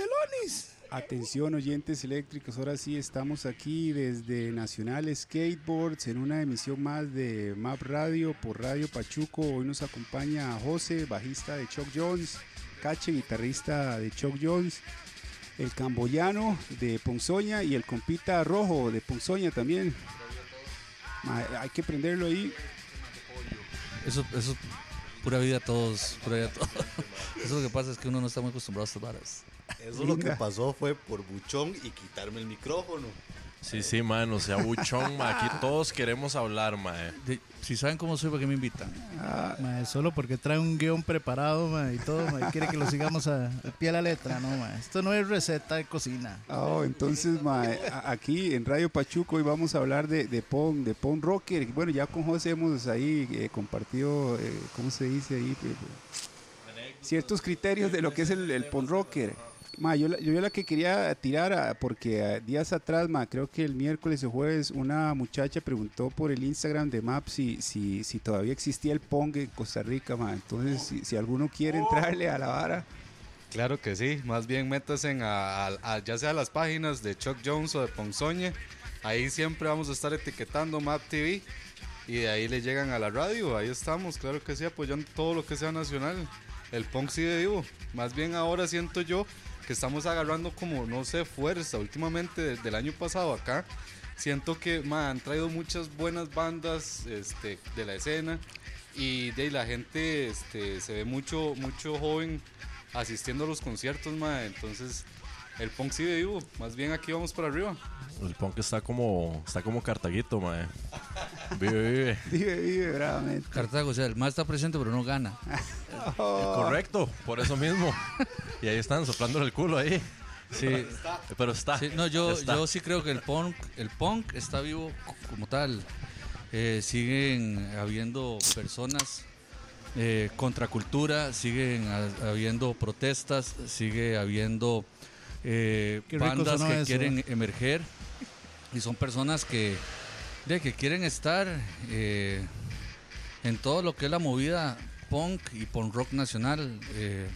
telones. Atención oyentes eléctricos, ahora sí estamos aquí desde Nacional Skateboards en una emisión más de Map Radio por Radio Pachuco. Hoy nos acompaña José, bajista de Chuck Jones, Cache, guitarrista de Chuck Jones, el camboyano de Ponzoña y el compita rojo de Ponzoña también. Hay que prenderlo ahí. Eso, eso, pura vida a todos, pura vida a todos. Eso lo que pasa es que uno no está muy acostumbrado a estas varas. Eso lo que pasó fue por buchón y quitarme el micrófono. Sí, sí, man, o sea, buchón, ma, aquí todos queremos hablar, ma. De- si saben cómo soy, ¿por qué me invitan? Mae, solo porque trae un guion preparado mae, y todo, mae, quiere que lo sigamos a, al pie de la letra, no, mae. Esto no es receta de cocina. Oh, entonces, ma, a- aquí en Radio Pachuco hoy vamos a hablar de, de Pong, de Pong Rocker. Bueno, ya con José hemos ahí eh, compartido, eh, ¿cómo se dice ahí? Eh, Ciertos criterios de lo que es el, el Pong Rocker. Ma, yo, la, yo la que quería tirar, ah, porque ah, días atrás, ma, creo que el miércoles o jueves, una muchacha preguntó por el Instagram de Map si, si, si todavía existía el Pong en Costa Rica, ma. Entonces, si, si alguno quiere entrarle a la vara, Claro que sí, más bien métanse a, a- a- ya sea las páginas de Chuck Jones o de Ponzoñe, ahí siempre vamos a estar etiquetando Map TV y de ahí le llegan a la radio, ahí estamos, claro que sí, apoyando todo lo que sea nacional. El punk sigue vivo, más bien ahora siento yo que estamos agarrando como, no sé, fuerza últimamente desde el año pasado acá. Siento que ma, han traído muchas buenas bandas este, de la escena y de la gente este, se ve mucho, mucho joven asistiendo a los conciertos, ma, entonces el punk sigue vivo, más bien aquí vamos para arriba. El punk está como, está como cartaguito, ma. Vive, vive. vive, vive bravamente. Cartago, o sea, el más está presente, pero no gana. Correcto, por eso mismo. Y ahí están soplándole el culo ahí. Sí. Pero está. Sí, no, yo, está. yo sí creo que el punk, el punk está vivo como tal. Eh, siguen habiendo personas eh, contracultura, siguen ha- habiendo protestas, sigue habiendo eh, bandas que eso. quieren emerger y son personas que, de, que quieren estar eh, en todo lo que es la movida punk y punk rock nacional. eh,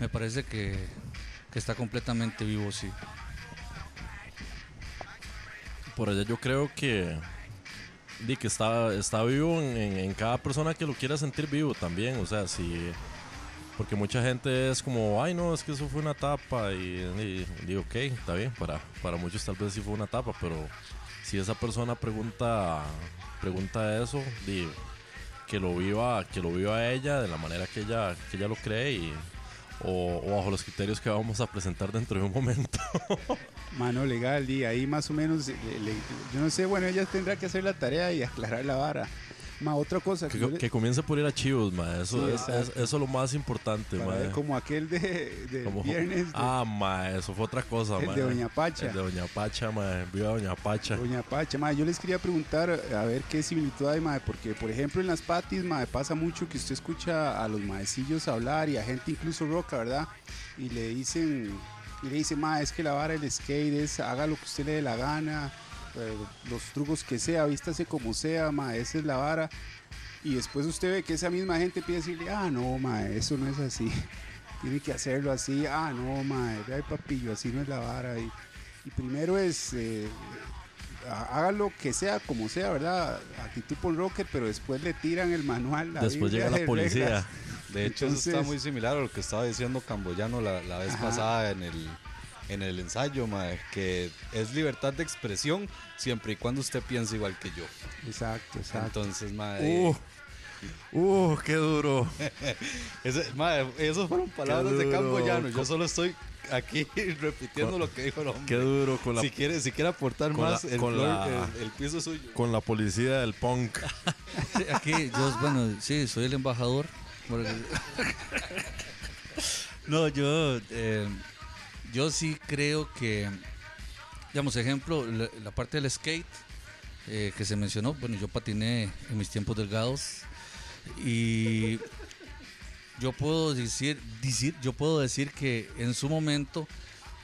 me parece que, que está completamente vivo, sí. Por allá yo creo que. Di que está, está vivo en, en- en cada persona que lo quiera sentir vivo también. O sea, si. Porque mucha gente es como, ay no, es que eso fue una etapa. Y, digo, ok, está bien. Para, para muchos tal vez sí fue una etapa, pero si esa persona pregunta, pregunta eso, di, que lo viva, que lo viva ella de la manera que ella, que ella lo cree y. O, bajo los criterios que vamos a presentar dentro de un momento. Mano legal, y ahí más o menos, yo no sé, bueno, ella tendrá que hacer la tarea y aclarar la vara. Ma, otra cosa que, Que, le- que comience por ir a Chivos, ma. Eso, Sí, es, eso es lo más importante, ma. como aquel de, de Como- viernes de Ah, ma, eso fue otra cosa, El ma. de Doña Pacha. El de Doña Pacha, ma. Viva Doña Pacha. Doña Pacha. Ma, yo les quería preguntar a ver qué similitud hay, ma, porque por ejemplo en las patis, ma, pasa mucho que usted escucha a los maecillos hablar y a gente incluso roca, ¿verdad? Y le dicen, y le dicen, ma, es que la vara del skate es haga lo que usted le dé la gana, los trucos que sea, vístase como sea, ma, esa es la vara. Y después usted ve que esa misma gente empieza a decirle, ah, no, ma, eso no es así. Tiene que hacerlo así. Ah, no, ma, ay, papillo, así no es la vara. Y, y primero es, eh, ha- haga lo que sea, como sea, ¿verdad? Actitud por rocker, pero después le tiran el manual. la Después Biblia llega la policía. reglas. De hecho, eso está muy similar a lo que estaba diciendo Camboyano la, la vez Ajá. pasada en el, en el ensayo, mae, que es libertad de expresión siempre y cuando usted piense igual que yo. Exacto, exacto. Entonces, mae, Uh, uh, qué duro. ese- mae, esas fueron palabras de duro. Camboyano. Yo solo estoy aquí repitiendo Con- lo que dijo el hombre. Qué duro con la, si quiere, si quiere aportar con más, la- el, con flor- la- el- el piso suyo. con la policía del punk. Sí, aquí yo, bueno, sí, soy el embajador. Porque- No, yo, eh, yo sí creo que, digamos, ejemplo, la, la parte del skate eh, que se mencionó, bueno, yo patiné en mis tiempos delgados y yo puedo decir, decir yo puedo decir que en su momento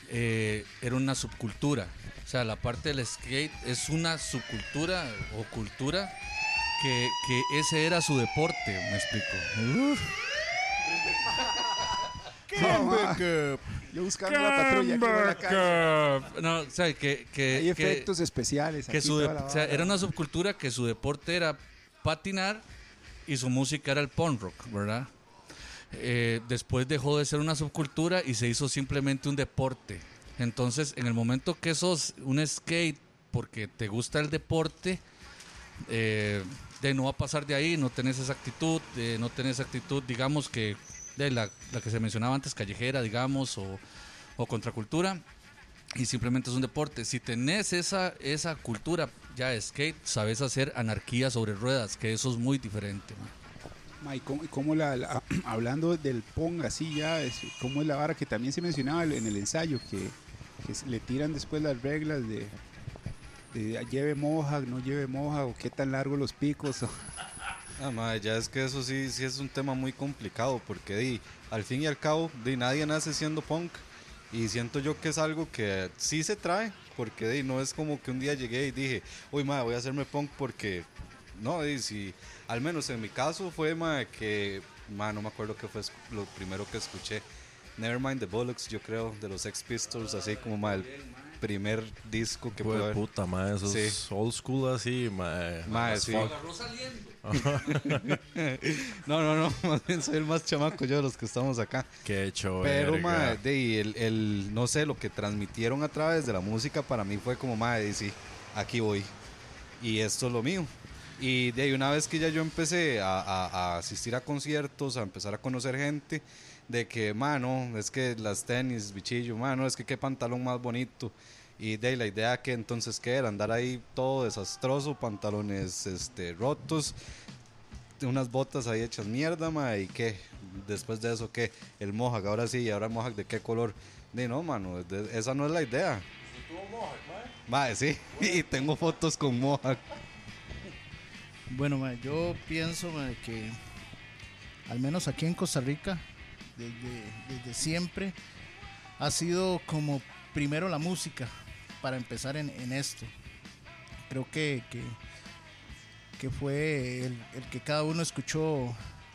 eh, era una subcultura. O sea, la parte del skate es una subcultura o cultura que, que ese era su deporte, me explico. Uf. Ma. Yo buscando la patrulla aquí en la calle. No, o sea, que, que, Hay que- efectos especiales. que aquí, su de- o sea, era una subcultura que su deporte era patinar y su música era el punk rock, ¿verdad? Eh, después dejó de ser una subcultura y se hizo simplemente un deporte. Entonces, en el momento que sos un skate porque te gusta el deporte, eh, de no va a pasar de ahí, no tenés esa actitud, de no tenés actitud, digamos que de la, la que se mencionaba antes, callejera, digamos, o, o contracultura, y simplemente es un deporte. Si tenés esa, esa cultura ya de skate, sabes hacer anarquía sobre ruedas, que eso es muy diferente. Ma, y cómo, y cómo la, la- hablando del Pong así ya, es, cómo es la vara que también se mencionaba en el ensayo, que, que le tiran después las reglas de, de lleve moja, no lleve moja, o qué tan largos los picos. o- Ah, mae, ya es que eso sí, sí es un tema muy complicado porque di, al fin y al cabo di, nadie nace siendo punk y siento yo que es algo que sí se trae porque di, no es como que un día llegué y dije, uy, mae, voy a hacerme punk porque no, di, si, al menos en mi caso fue mae, que, mae, no me acuerdo qué fue lo primero que escuché. Nevermind the Bollocks, yo creo, de los Sex Pistols, así como el primer disco que haber. puta, mae, eso Sí. es old school así. Mae, as sí. No, no, no, más bien soy el más chamaco yo de los que estamos acá. Qué hecho, Pero, mae, de ahí, el, el, no sé, lo que transmitieron a través de la música para mí fue como, madre, sí, aquí voy. Y esto es lo mío. Y de ahí, una vez que ya yo empecé a, a- a asistir a conciertos, a empezar a conocer gente, de que, mano, es que las tenis, bichillo, mano, es que qué pantalón más bonito. Y de la idea que entonces, ¿qué era? Andar ahí todo desastroso, pantalones este, rotos, unas botas ahí hechas mierda, ma, y qué, después de eso, qué, el Mohawk, ahora sí, y ahora el Mohawk, ¿de qué color? De no, mano, de- esa no es la idea. Ma, sí, y tengo fotos con Mohawk. Bueno, ma, yo pienso ma, que al menos aquí en Costa Rica, desde, desde siempre, ha sido como primero la música para empezar en, en esto. Creo que, que, que fue el, el que cada uno escuchó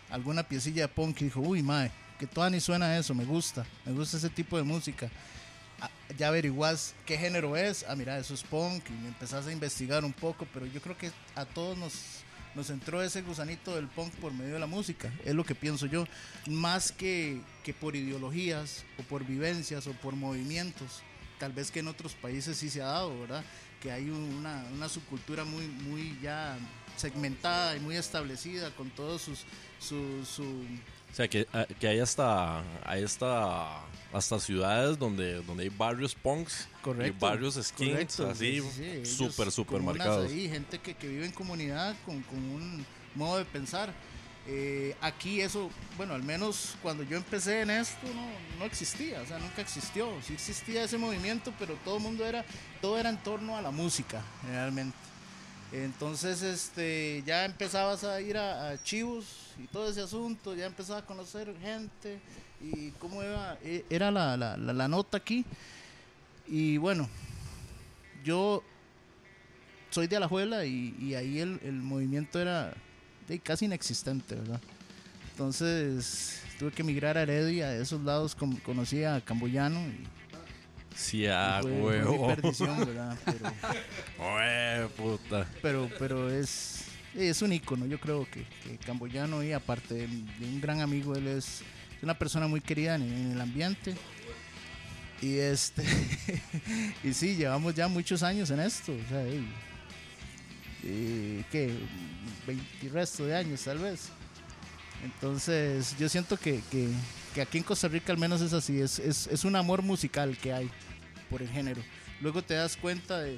alguna piecilla de punk y dijo, uy, mae, que toda ni suena eso, me gusta, me gusta ese tipo de música. Ah, Ya averiguás qué género es, ah, mira, eso es punk, y empezás a investigar un poco, pero yo creo que a todos nos, nos entró ese gusanito del punk por medio de la música, es lo que pienso yo, más que, que por ideologías o por vivencias o por movimientos, tal vez que en otros países sí se ha dado, ¿verdad? Que hay una, una subcultura muy, muy ya segmentada y muy establecida con todos sus... Su, su, O sea, que, ah, que hay hasta, hay hasta, hasta ciudades donde, donde hay barrios punks Correcto, y barrios skins Correcto, así sí, sí, sí, súper, súper comunas marcados. ahí, gente que, que vive en comunidad con, con un modo de pensar. Eh, aquí eso, bueno, al menos cuando yo empecé en esto no, no existía, o sea, nunca existió. Sí existía ese movimiento, pero todo el mundo era, todo era en torno a la música, realmente. Entonces, este, ya empezabas a ir a, a chivos y todo ese asunto, ya empezaba a conocer gente y cómo iba, e- era la, la, la, la nota aquí. Y bueno, yo soy de Alajuela y, y ahí el, el movimiento era de, casi inexistente, ¿verdad? Entonces tuve que emigrar a Heredia, de esos lados con- conocí a Camboyano y, Sí, ah, fue, fue huevo. perdición, ¿verdad? Pero, puta. pero, pero es, es un ícono, yo creo que, que Camboyano y aparte de, de un gran amigo, él es una persona muy querida en, el ambiente. Y este y sí, llevamos ya muchos años en esto, o sea, y, y, ¿qué? 20 y resto de años tal vez. Entonces, yo siento que, que- aquí en Costa Rica al menos es así, es, es, es un amor musical que hay por el género. Luego te das cuenta de,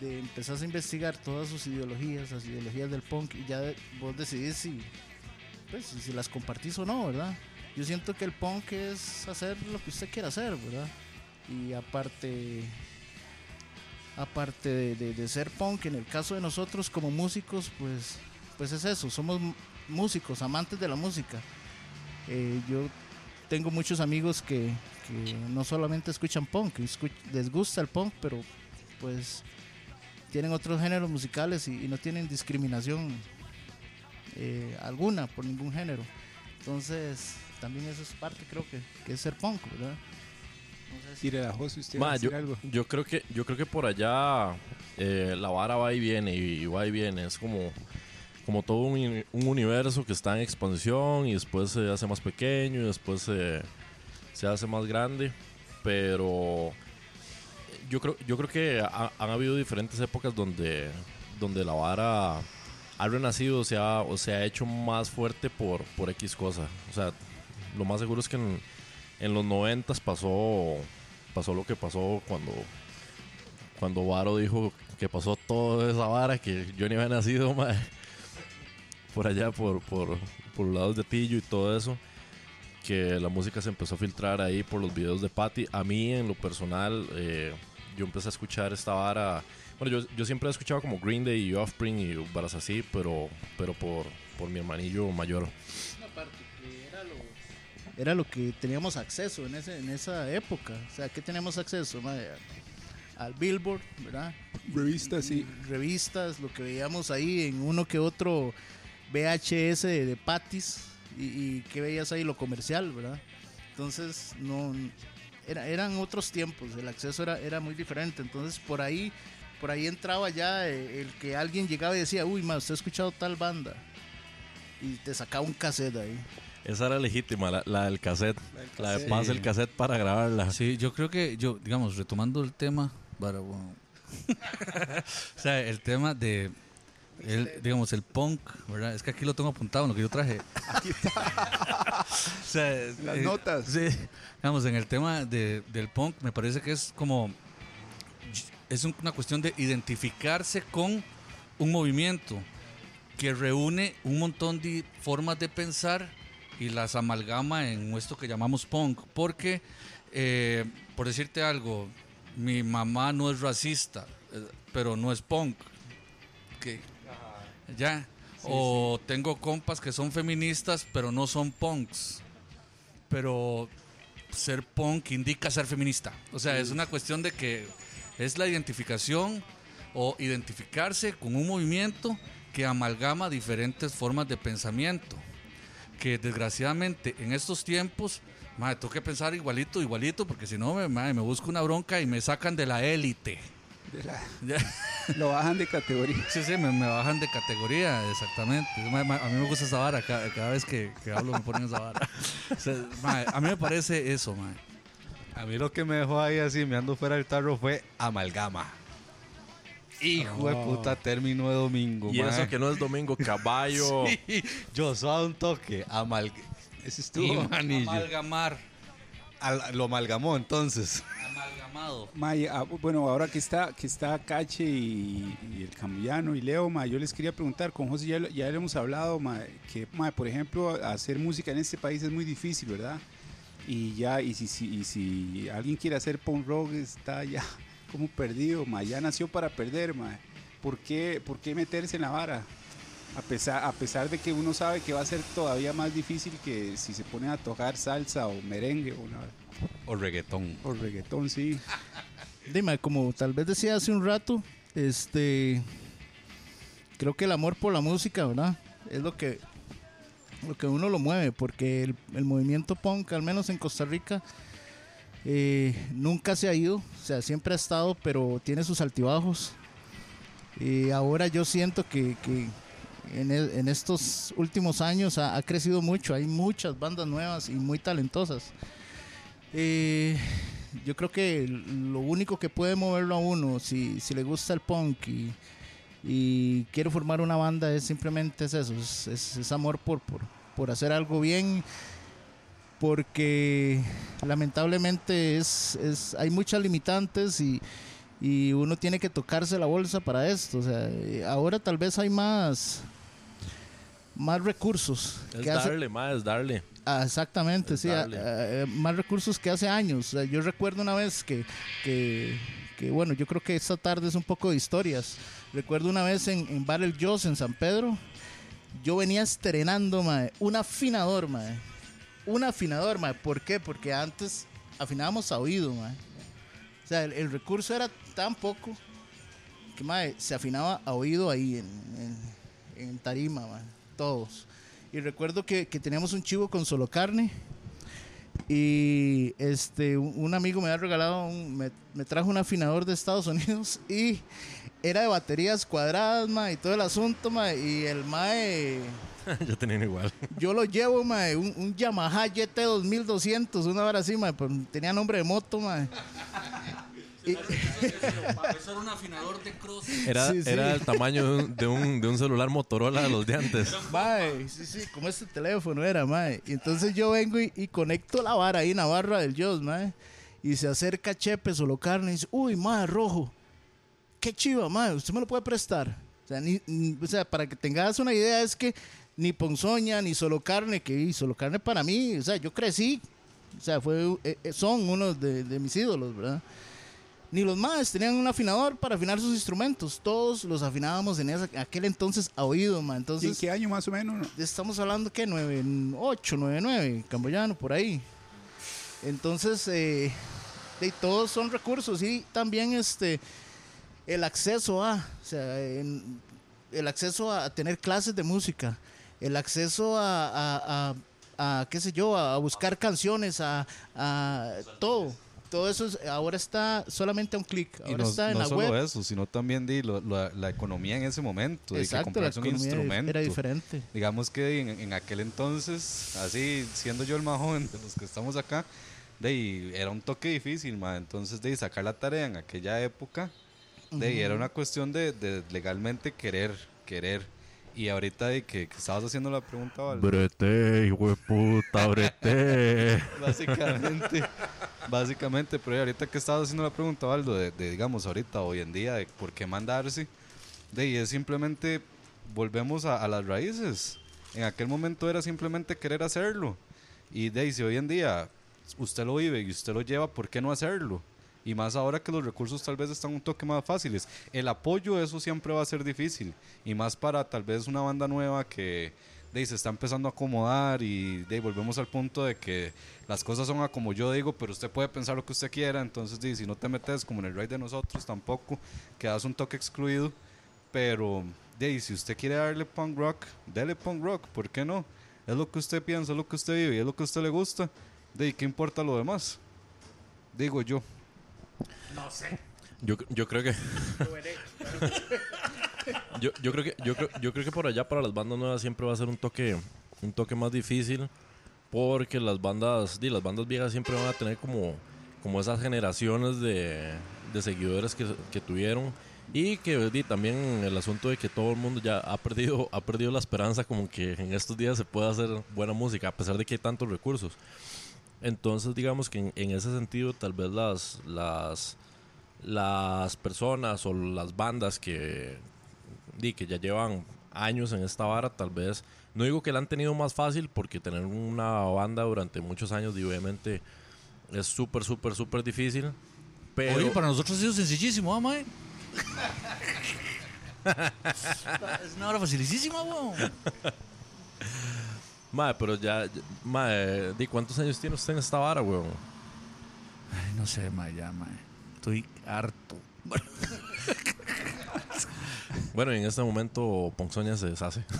de a investigar todas sus ideologías, las ideologías del punk, y ya vos decidís si, pues, si las compartís o no, ¿verdad? Yo siento que el punk es hacer lo que usted quiera hacer, ¿verdad? Y aparte, aparte de, ser punk, en el caso de nosotros como músicos, pues, pues es eso, somos músicos, amantes de la música. Eh, yo tengo muchos amigos que, no solamente escuchan punk, les gusta el punk, pero pues tienen otros géneros musicales y, y no tienen discriminación eh, alguna por ningún género. Entonces, también eso es parte, creo que, que es ser punk, ¿verdad? No sé si- Tire la José, usted Ma, yo, algo. yo creo que yo creo que por allá eh, la vara va y viene y, y va y viene es como como todo un, un universo que está en expansión y después se hace más pequeño y después se, se hace más grande pero yo creo yo creo que ha- han habido diferentes épocas donde donde la vara ha renacido o se ha, o se ha hecho más fuerte por, por X cosa o sea lo más seguro es que en, en los noventas pasó pasó lo que pasó cuando cuando Varo dijo que pasó toda esa vara que yo ni había nacido mae, por allá por por por los lados de Tillo y todo eso que la música se empezó a filtrar ahí por los videos de Patty a mí en lo personal eh, yo empecé a escuchar esta vara bueno yo, yo siempre he escuchado como Green Day y Offspring y varas así pero pero por por mi hermanillo mayor. Una parte era lo que teníamos acceso en, ese, en esa época. O sea, ¿qué teníamos acceso? Al Billboard, ¿verdad? Revistas, sí. Revistas, lo que veíamos ahí en uno que otro VHS de, de Patis y, y que veías ahí lo comercial, ¿verdad? Entonces, no era, eran otros tiempos, el acceso era, era muy diferente. Entonces, por ahí por ahí entraba ya eh, el que alguien llegaba y decía, uy, ma, usted ha escuchado tal banda. Y te sacaba un cassette ahí. Esa era legítima la, la del cassette la de pase el cassette para grabarla Sí, yo creo que, yo, digamos, retomando el tema, para, bueno, o sea, el tema de, el, digamos, el punk, ¿verdad? Es que aquí lo tengo apuntado en lo que yo traje. O sea, Las eh, notas. Sí, digamos, en el tema de- del punk, me parece que es como, es un- una cuestión de identificarse con un movimiento que reúne un montón de formas de pensar y las amalgama en esto que llamamos punk. Porque, eh, por decirte algo, mi mamá no es racista, eh, pero no es punk. ¿Qué? Ya. o tengo compas que son feministas, pero no son punks. Pero ser punk indica ser feminista. O sea, es una cuestión de que es la identificación o identificarse con un movimiento que amalgama diferentes formas de pensamiento. Que desgraciadamente en estos tiempos, madre, tengo que pensar igualito, igualito, porque si no me, madre, me busco una bronca y me sacan de la élite. De la- Ya. lo bajan de categoría. Sí, sí, me, me bajan de categoría, exactamente. Ma- ma- A mí me gusta esa vara, cada, cada vez que, que hablo me ponen esa vara. O sea, ma, a mí me parece eso, ma. A mí lo que me dejó ahí así, me ando fuera del tarro, fue amalgama. Hijo de puta término de domingo, y eso que no es domingo caballo Sí, yo soy un toque. Amal... Ese estuvo manillo. Amalgamar, Al- lo amalgamó entonces. amalgamado. Ma, y, ah, bueno, ahora que está, que está Cache y, y el Cambiano y Leo, ma, yo les quería preguntar, con José ya, lo- ya le hemos hablado, que, por ejemplo, hacer música en este país es muy difícil, ¿verdad? Y ya, y si, si, y si alguien quiere hacer punk rock, está ya como perdido, ma, ya nació para perder, ma. ¿Por qué, por qué meterse en la vara? A pesar, a pesar de que uno sabe que va a ser todavía más difícil que si se pone a tocar salsa o merengue o, una- O reggaetón. o reggaetón, sí. Dime, como tal vez decía hace un rato, este creo que el amor por la música, ¿verdad? Es lo que lo que uno lo mueve, porque el, el movimiento punk, al menos en Costa Rica, eh, nunca se ha ido, o sea, siempre ha estado, pero tiene sus altibajos. Y ahora yo siento que, que en, el- en estos últimos años ha, ha crecido mucho, hay muchas bandas nuevas y muy talentosas. Eh, yo creo que lo único que puede moverlo a uno, si, si le gusta el punk y, y quiere formar una banda, es simplemente es eso, es, es- es amor por, por, por hacer algo bien, porque lamentablemente es, es, hay muchas limitantes y, y uno tiene que tocarse la bolsa para esto. O sea, eh, ahora tal vez hay más, más recursos. es que hace- darle más es darle Ah, exactamente, Es sí. a- darle. a- a- más recursos que hace años. O sea, yo recuerdo una vez que, que, que, bueno, yo creo que esta tarde es un poco de historias. Recuerdo una vez en, en Battle Joss en San Pedro, yo venía estrenando, mae, un afinador, mae. Un afinador. ¿Por qué? Porque antes afinábamos a oído, mae. O sea, el, recurso era tan poco que, se afinaba a oído ahí en, en, tarima, mae. Todos. Y recuerdo que, que teníamos un chivo con solo carne. Y este, un amigo me había regalado, un- me, me trajo un afinador de Estados Unidos y era de baterías cuadradas, ma, y todo el asunto, ma, y el mae, Yo tenía igual. yo lo llevo, ma, un, un Yamaha YT 2200, una hora así, ma, pues, tenía nombre de moto, ma. Y- Eso era un afinador de cross. Era, Sí, sí. era el tamaño de un, de, un, de un celular Motorola de los de antes. Mae, sí, sí, como este teléfono era, mae. Y entonces yo vengo y, y conecto la vara ahí en la barra del Dios, mae. Y se acerca Chepe, solo carne, y dice, uy, mae, rojo. Qué chiva, mae, usted me lo puede prestar. O sea, ni- ni- o sea, para que tengas una idea, es que ni Ponzoña, ni solo carne, que solo carne para mí, o sea, yo crecí. O sea, fue, eh, eh, son unos de, de mis ídolos, ¿verdad? Ni los más tenían un afinador para afinar sus instrumentos. Todos los afinábamos en esa- aquel entonces a oído, man. ¿Y en Entonces, qué año más o menos? estamos hablando que 9, 8, 9, 9, camboyano, por ahí. Entonces, eh, de, todos son recursos y también este el acceso a, o sea, en- el acceso a tener clases de música, el acceso a, a- a- a, qué sé yo, a buscar canciones, a, a todo. Todo eso es- ahora está solamente a un clic. Y no, está en no la solo web. eso, sino también di, lo- la, la economía en ese momento. de que Exacto, la un instrumento. era diferente. Digamos que en, en aquel entonces, así siendo yo el más joven de los que estamos acá, de era un toque difícil, ma. Entonces, de sacar la tarea en aquella época, de era una cuestión de, de legalmente querer, querer. Y ahorita de que, que estabas haciendo la pregunta, Val, Brete, hijo de puta, brete. básicamente, básicamente, pero ahorita que estabas haciendo la pregunta, Valdo, de, de, digamos ahorita, hoy en día, de por qué mandarse, de es simplemente, volvemos a, a las raíces. En aquel momento era simplemente querer hacerlo. Y de si hoy en día usted lo vive y usted lo lleva, ¿por qué no hacerlo? Y más ahora que los recursos tal vez están un toque más fáciles. El apoyo, eso siempre va a ser difícil. Y más para tal vez una banda nueva que de se está empezando a acomodar y de volvemos al punto de que las cosas son a como yo digo, pero usted puede pensar lo que usted quiera. Entonces, de si no te metes como en el ride de nosotros, tampoco quedas un toque excluido. Pero, de si usted quiere darle punk rock, dele punk rock, ¿por qué no? Es lo que usted piensa, es lo que usted vive es lo que a usted le gusta. De ¿qué importa lo demás? Digo yo. Yo, yo creo que. yo, yo creo que yo creo, yo creo que por allá para las bandas nuevas siempre va a ser un toque un toque más difícil porque las bandas di, las bandas viejas siempre van a tener como como esas generaciones de, de seguidores que, que tuvieron. Y que di, también el asunto de que todo el mundo ya ha perdido ha perdido la esperanza como que en estos días se pueda hacer buena música a pesar de que hay tantos recursos entonces digamos que en, en ese sentido tal vez las las las personas o las bandas que, di, que ya llevan años en esta vara, tal vez, no digo que la han tenido más fácil, porque tener una banda durante muchos años, obviamente, es súper, súper, súper difícil. Pero, Oye, para nosotros ha sido sencillísimo, ¿ah, mae? es una hora facilísima, weón. Mae, pero ya, mae, di, ¿cuántos años tiene usted en esta vara, weón? Ay, no sé, mae, ya, mae. Estoy harto. Bueno, y en este momento Ponzoña se deshace.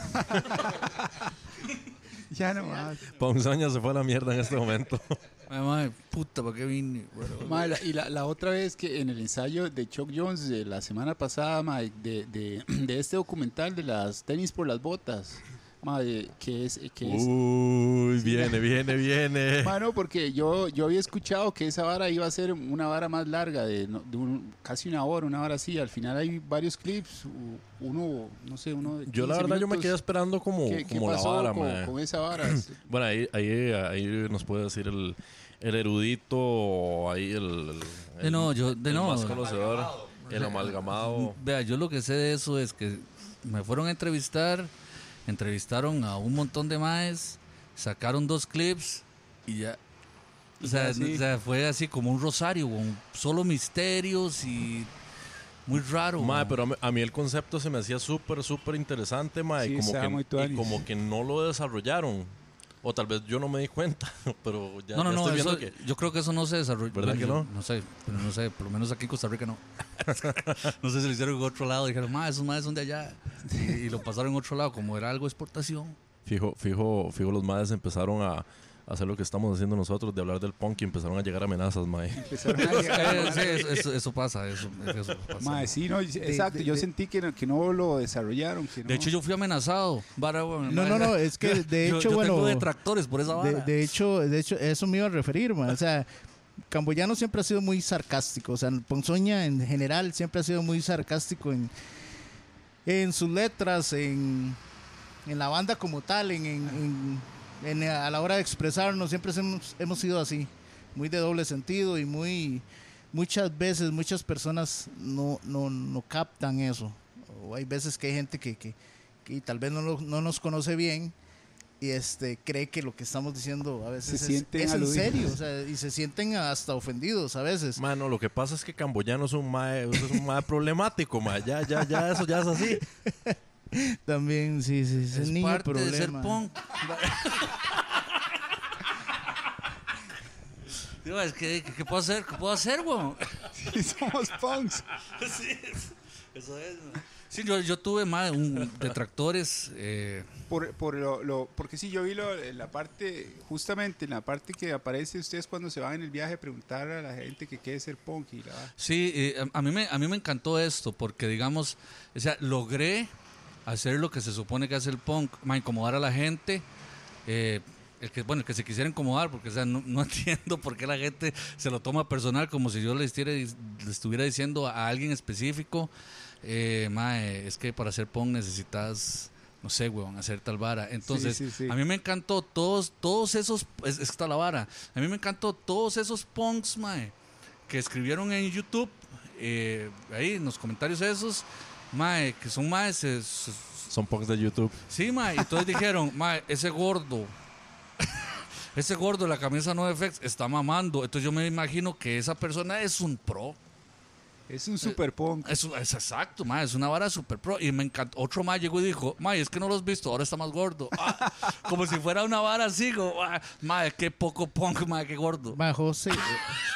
Ya no más. Ponzoña se fue a la mierda en este momento. Ay, mae, puta, ¿para qué vine? Bueno, Ma, la- y la, la otra vez que en el ensayo de Chuck Jones de la semana pasada, ma, de, de, de este documental de las tenis por las botas, ma, de- que es... Que es Uy, viene, viene, viene. Mano, porque yo, yo había escuchado que esa vara iba a ser una vara más larga, de, no- de un- casi una hora, una hora así. Al final hay varios clips, u- uno, no sé, uno de Yo la 15 verdad yo me quedé esperando como, ¿Qué, qué como la vara, con, con esa vara? Bueno, ahí, ahí, ahí nos puede decir el, el erudito, ahí el, el- De no, yo- de el no. más conocedor, el amalgamado. Vea, yo lo que sé de eso es que me fueron a entrevistar, entrevistaron a un montón de maes, sacaron dos clips y ya. O sea, ya, sí. o sea, fue así como un rosario, con solo misterios y muy raro. Mae, ¿no? pero a mí, a mí el concepto se me hacía súper, súper interesante, mae, Sí, y, como que, y como que no lo desarrollaron. O tal vez yo no me di cuenta, pero ya, no, no, ya no, estoy eso- viendo que... yo creo que eso no se desarrolló. ¿Verdad que no? No sé, pero no sé, por lo menos aquí en Costa Rica no. no sé si lo hicieron en otro lado, dijeron, ma, esos maes son de allá. Y, y lo pasaron en otro lado, como era algo de exportación. Fijo, fijo, fijo, los madres empezaron a hacer lo que estamos haciendo nosotros, de hablar del punk y empezaron a llegar amenazas, mae. Empezaron a llegar- sí, eso, pasa, eso, eso pasa. Mae, sí, no, exacto. de- yo de- sentí que no, que no lo desarrollaron. que De hecho, yo fui amenazado. Bueno, No, no, no, es que de Yo- hecho, yo bueno. tengo detractores por esa De, vara. de hecho, de hecho, eso me iba a referir, man. O sea, Camboyano siempre ha sido muy sarcástico. O sea, Ponzoña en general siempre ha sido muy sarcástico en, en sus letras, en, en la banda como tal, en, en- en- en- a la hora de expresarnos. Siempre hemos, hemos sido así, muy de doble sentido y muy. Muchas veces, muchas personas no, no, no captan eso. O hay veces que hay gente que, que, que tal vez no, lo- no nos conoce bien y este cree que lo que estamos diciendo a veces Se es, es en serio, o sea, y se sienten hasta ofendidos a veces. Mano, lo que pasa es que Camboyano es un mae, es un mae problemático, mae. Ya, ya, ya, eso ya es así. También, sí, sí, es, es un niño parte problema. de ser punk. Digo, es que, ¿qué puedo hacer? ¿Qué puedo hacer, weón? Sí, somos punks. Eso es. Sí, yo, yo tuve más un detractores. Eh, Por, por lo, lo- porque sí, yo vi lo, en la parte, justamente en la parte que aparece ustedes cuando se van en el viaje, preguntar a la gente que qué es ser punk. Y la, sí, eh, a, a mí me, a mí me encantó esto porque, digamos, o sea, logré hacer lo que se supone que hace el punk, ma, incomodar a la gente. eh, el que, bueno, el que se quisiera incomodar, porque o sea, no, no entiendo por qué la gente se lo toma personal como si yo le, estuviera, le estuviera diciendo a alguien específico, eh, mae, es que para hacer punk necesitas, no sé, weón, hacer tal vara. Entonces, sí, sí. a mí me encantó todos, todos esos, es, está la vara, a mí me encantó todos esos punks, mae, que escribieron en YouTube, eh, ahí en los comentarios esos, mae, que son maes, es- Son punks de YouTube. Sí, ma, y entonces dijeron, ma, ese gordo, ese gordo de la camisa no FX está mamando. Entonces yo me imagino que esa persona es un pro. Es un super punk. Es, es exacto, ma, es una vara super pro. Y me encantó. Otro ma llegó y dijo, ma, es que no lo has visto, ahora está más gordo. Ah, como si fuera una vara así, como, ah, ma, qué poco punk, ma, qué gordo. Ma, José, eh,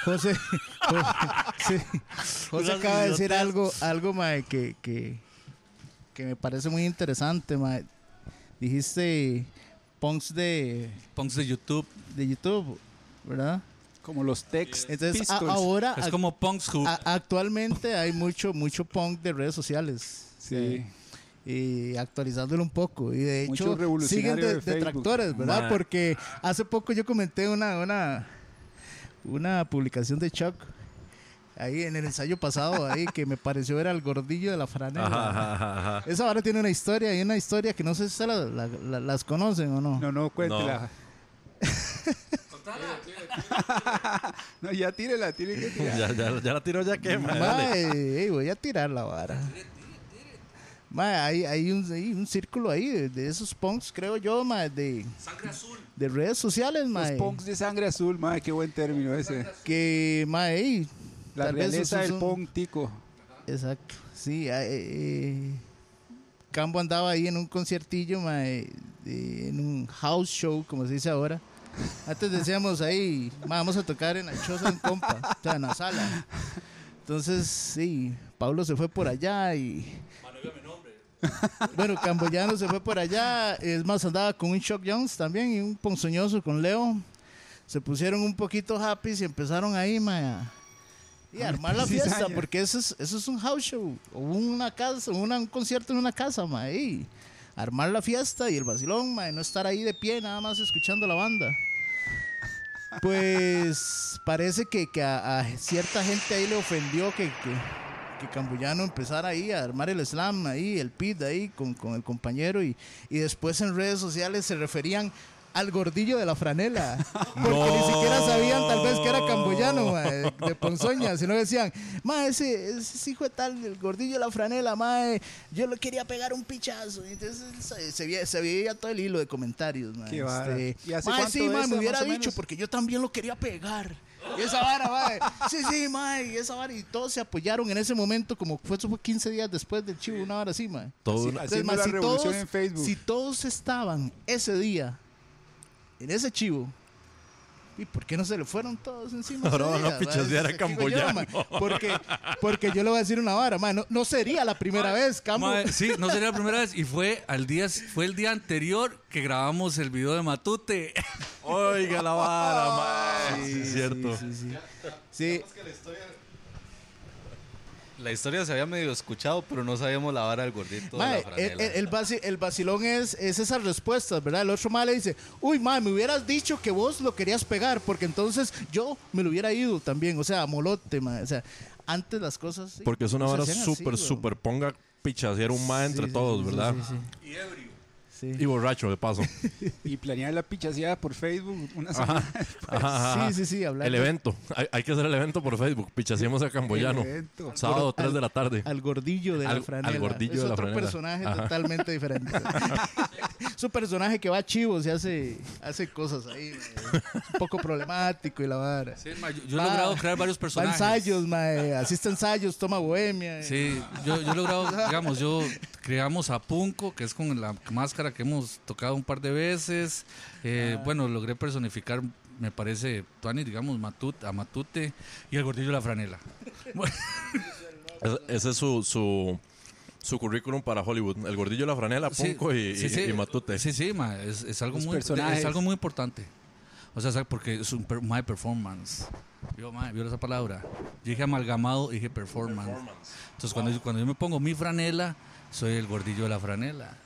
José, José, sí. José acaba de decir algo, algo ma, que, que, que me parece muy interesante. Ma. Dijiste punks de, Punks de YouTube. de YouTube, ¿verdad? Como los Tex Entonces, a- ahora, Es como Punks a- actualmente hay mucho, mucho punk de redes sociales. Sí. y actualizándolo un poco. Y de hecho, siguen de, de detractores, ¿verdad? Porque hace poco yo comenté una, una, una publicación de Chuck. Ahí en el ensayo pasado, ahí que me pareció era el gordillo de la franela. Ajá, ajá. Esa ahora tiene una historia, hay una historia que no sé si se la- la- la- las conocen o no. No, no, cuéntela. No, ya tírela, tiene que tirar. Ya, ya, ya la tiró ya que, mae. Mae, voy a tirar la vara. Mae, hay, hay, un, hay un círculo ahí de, de esos punks, creo yo, mae, de, Sangre azul. de redes sociales, Los mae. punks de sangre azul, madre, qué buen término ese. Que, mae, ey, La tal vez realeza del punk tico. Exacto, sí. eh, eh, Cambo andaba ahí en un conciertillo, mae, en un house show, como se dice ahora. Antes decíamos ahí, "Ma, vamos a tocar en la choza en compa, o sea, en la sala. Entonces, sí, Pablo se fue por allá y... Bueno, Camboyano se fue por allá, es más, andaba con un Shock Jones también y un ponzoñoso con Leo. Se pusieron un poquito happy y empezaron ahí, ma, y a armar la fiesta, porque eso es, eso es un house show, o una casa, una- un concierto en una casa, ma, y armar la fiesta y el vacilón, ma, y no estar ahí de pie nada más escuchando la banda. Pues parece que, que a, cierta gente ahí le ofendió que, que, Camboyano empezara ahí a armar el slam ahí, el pit ahí con, con el compañero y, y después en redes sociales se referían al gordillo de la franela. Porque ni siquiera sabían tal vez que era camboyano, ma, de, de Ponzoña, sino decían, ma, ese, ese hijo de tal, el gordillo de la franela, ma, eh, yo le quería pegar un pichazo. Entonces se, se veía, se veía todo el hilo de comentarios, ma, Qué vara. este, ¿Y hace "Ma, sí, ma, me hubiera dicho, porque yo también lo quería pegar. Y esa vara, mae. Sí, sí, mae. Y esa vara. Y todos se apoyaron en ese momento, como fue, eso fue 15 días después del chivo, una hora así, mae. Todo Así- una- Haciendo Entonces, mae, la si revolución todos- en Facebook. Si todos estaban ese día en ese chivo, ¿Y por qué no se le fueron todos encima? Pichasear a Digo yo, Camboyano. porque, porque yo le voy a decir una vara, ma, no, no sería la primera vez, Cambo. Sí, no sería la primera vez. Y fue al día, fue el día anterior que grabamos el video de Matute. Oiga la vara, mae. Sí, es cierto. Sí, sí, sí. Sí, La historia se había medio escuchado, pero no sabíamos la vara del gordito Mae, de la el, franela. el, el vaci- el vacilón es, es esas respuestas, ¿verdad? El otro mae le dice, uy, mae, me hubieras dicho que vos lo querías pegar, porque entonces yo me lo hubiera ido también. O sea, molote, mae. O sea, antes las cosas. sí, Porque es una se vara hacían así, súper, weón. súper ponga pichasear un mae entre Sí, sí, todos, sí, ¿verdad? Sí, sí, Y ebrio. Sí. Y borracho, de paso. Y planear la pichaseada por Facebook una semana. Ajá, ajá. Sí, sí, sí, hablar El evento. Hay, hay que hacer el evento por Facebook. Pichaseamos a Camboyano. El evento. Sábado, Al- 3 de la tarde. Al gordillo de Al- la franela. al gordillo es de la otro franela. personaje Ajá. totalmente diferente. es un personaje que va a chivos y hace, hace cosas ahí. mae. Es un poco problemático y la vara. Sí, yo, yo he logrado crear varios Va a personajes. ensayos, mae, asiste a ensayos, toma bohemia. Sí, yo, yo he logrado, digamos, yo creamos a Punko, que es con la máscara que hemos tocado un par de veces. Eh, Bueno, logré personificar, me parece, Tuani, digamos, Matut, a Matute y el gordillo de la franela. Bueno, Ese, ese es su, su, su currículum para Hollywood. El gordillo, la franela, sí, Punco y, sí, y- sí. y Matute. Sí, sí, ma, es, es algo Los muy, personajes. es algo muy importante. O sea, porque es un per- my performance. Yo, ma, ¿vieron esa palabra? Yo dije amalgamado, dije performance. Entonces, cuando, yo- cuando yo me pongo mi franela, soy el gordillo de la franela.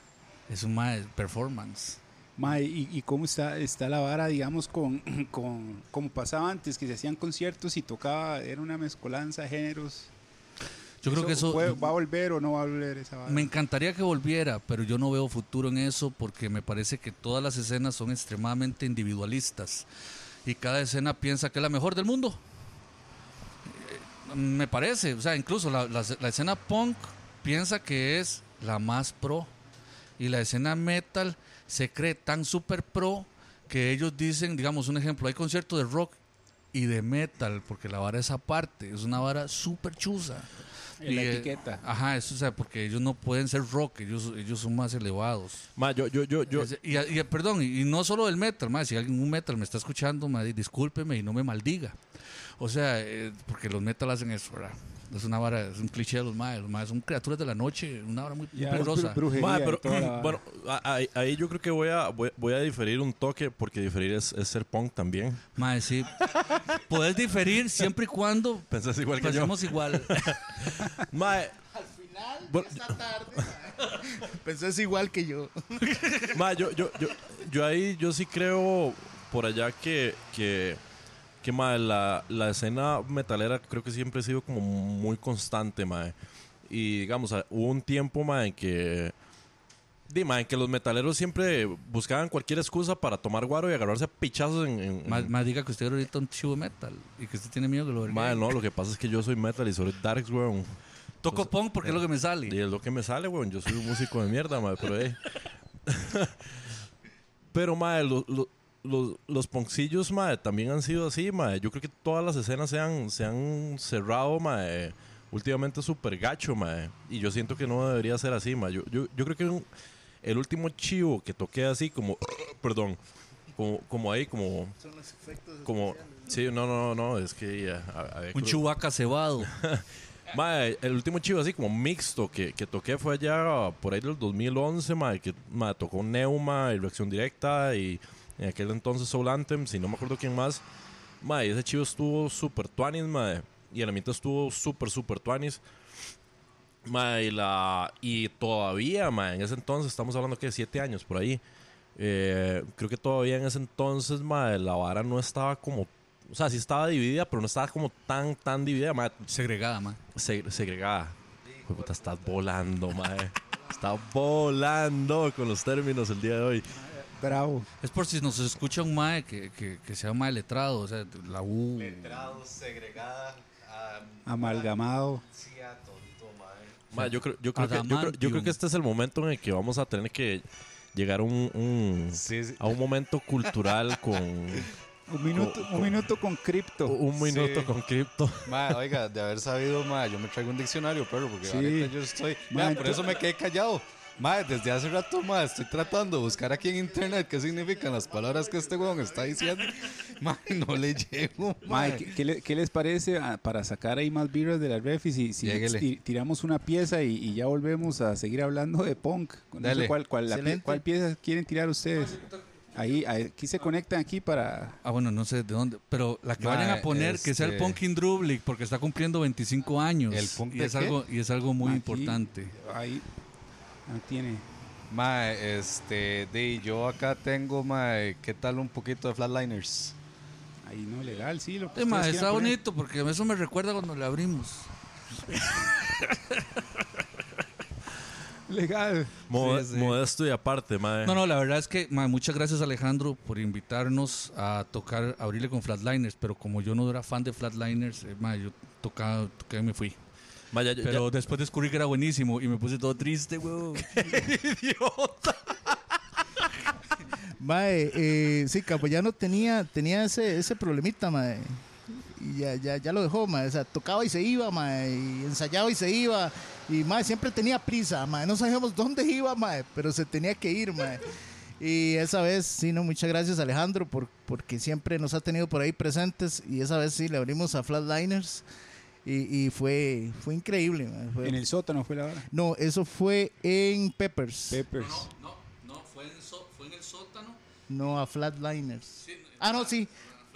Es un my performance. Mae, ¿y, y cómo está, está la vara, digamos, con, con como pasaba antes, que se hacían conciertos y tocaba, era una mezcolanza de géneros? Yo creo que eso puede- ¿Va a volver o no va a volver esa vara? me encantaría que volviera, pero yo no veo futuro en eso porque me parece que todas las escenas son extremadamente individualistas y cada escena piensa que es la mejor del mundo. Eh, Me parece, o sea, incluso la, la- la escena punk piensa que es la más pro y la escena metal se cree tan super pro que ellos dicen, digamos un ejemplo, hay conciertos de rock y de metal porque la vara es aparte, es una vara super chusa. En la Y, eh, etiqueta. Ajá, eso o sea, porque ellos no pueden ser rock, ellos, ellos son más elevados. Ma, yo, yo, yo, yo, Es- y, y, perdón, y, y no solo del metal, ma, si alguien un metal me está escuchando, ma, di- discúlpeme y no me maldiga. O sea, eh, porque los metal hacen eso, ¿verdad? Es una vara, es un cliché de los maes. Los maes son criaturas de la noche, una vara muy, es peligrosa. bru- brujería Ma, y pero, la bueno, ahí, ahí yo creo que voy a, voy, voy a diferir un toque, porque diferir es, es ser punk también. Mae, sí. Puedes diferir siempre y cuando Pensás igual que yo. pensemos igual. Ma, Al final Bueno, de esta tarde, pensás igual que yo. Ma, yo, yo, yo, yo ahí yo sí creo por allá que, que, que ma, la, la escena metalera creo que siempre ha sido como muy constante, ma. Y digamos, ah, hubo un tiempo, ma, en que... Di, ma, en que los metaleros siempre buscaban cualquier excusa para tomar guaro y agarrarse a pichazos en... en- más, más diga que usted ahorita un chivo metal y que usted tiene miedo que lo Ma, verguen. no, lo que pasa es que yo soy metal y soy darks, weón. Toco punk porque es lo que me Y sale. es lo que me sale, weón. Yo soy un músico de mierda, madre, pero eh. pero, madre, lo- lo- los, los poncillos, madre, también han sido así, madre. Yo creo que todas las escenas se han, se han cerrado, madre. Últimamente súper gacho, madre. Y yo siento que no debería ser así, madre. Yo, yo, yo creo que un- el último chivo que toqué así, como, perdón, como, como ahí, como, Son los efectos como, sí, no, no, no, es que ya, a- a ver, Un chubaca cebado. Mae, el último chivo así como mixto que, que toqué fue allá por ahí del 2011, mae, que mae, tocó Neuma y Reacción Directa y en aquel entonces Soul Anthem, si no me acuerdo quién más. Mae, ese chivo estuvo super tuanis, mae, y el ambiente estuvo super, super tuanis. Mae, y, la, y todavía, mae, en ese entonces, estamos hablando que de siete años por ahí. eh, creo que todavía en ese entonces, mae, la vara no estaba como... O sea, sí estaba dividida, pero no estaba como tan, tan dividida, mae Segregada, man. se- segregada. Hijo puta, estás volando, mae. Estás volando con los términos el día de hoy. Bravo. Es por si nos escucha un mae que, que, que sea mae letrado, o sea, la U. Letrado, segregada, Amalgamado. amnesia, tonto, mae. Mae, yo, creo, yo, creo que, yo, creo, yo creo que este es el momento en el que vamos a tener que llegar a un, un- Sí, sí. a un momento cultural con Un minuto, Co- un minuto con cripto. un minuto Sí. con cripto. Ma, oiga, de haber sabido, ma, yo me traigo un diccionario, perro, porque Sí. ahorita yo estoy. Ma, por eso me quedé callado. Mae, desde hace rato, mae, estoy tratando de buscar aquí en internet qué significan las palabras que este weón está diciendo. Mae, no le llego, Mae, mae. ¿qué, qué le- qué les parece ah, para sacar ahí más birras de la ref y si, si tiramos una pieza y, y ya volvemos a seguir hablando de punk? No sé Dale. cuál, cuál, la cuál pieza quieren tirar ustedes? Ahí, ahí- aquí se conectan aquí para... Ah, bueno, no sé de dónde. Pero la que vayan a poner, que sea el este- Punkin Drublic, porque está cumpliendo 25 años. ¿El punk y es, qué? algo, y es algo muy Aquí. importante. Ahí no tiene. Mae, este, de, yo acá tengo, mae, ¿qué tal un poquito de Flatliners? Ahí no, legal, sí. Lo que Eh, ma, está poner. bonito porque eso me recuerda cuando le abrimos. Legal. Mo- Sí, sí. Modesto y aparte, mae. No, no, la verdad es que ma, muchas gracias Alejandro por invitarnos a tocar, a abrirle con Flatliners, pero como yo no era fan de Flatliners, eh, ma, yo tocaba, toqué y me fui. Ma, ya- ya- Pero después descubrí que era buenísimo y me puse todo triste, weón. Mae, eh, sí, Camboyano tenía, tenía ese, ese problemita, mae. Y ya, ya, ya lo dejó, mae. O sea, tocaba y se iba, mae. Y ensayaba y se iba. Y, mae, siempre tenía prisa, mae. No sabíamos dónde iba, mae. Pero se tenía que ir, mae. Y esa vez, sí, no, muchas gracias, Alejandro, por, porque siempre nos ha tenido por ahí presentes. Y esa vez sí le abrimos a Flatliners. Y, y fue, fue increíble. Fue- En el sótano fue la hora. No, eso fue en Peppers. Peppers. No, no, fue en, el sótano. No, a Flatliners. Ah, no, sí.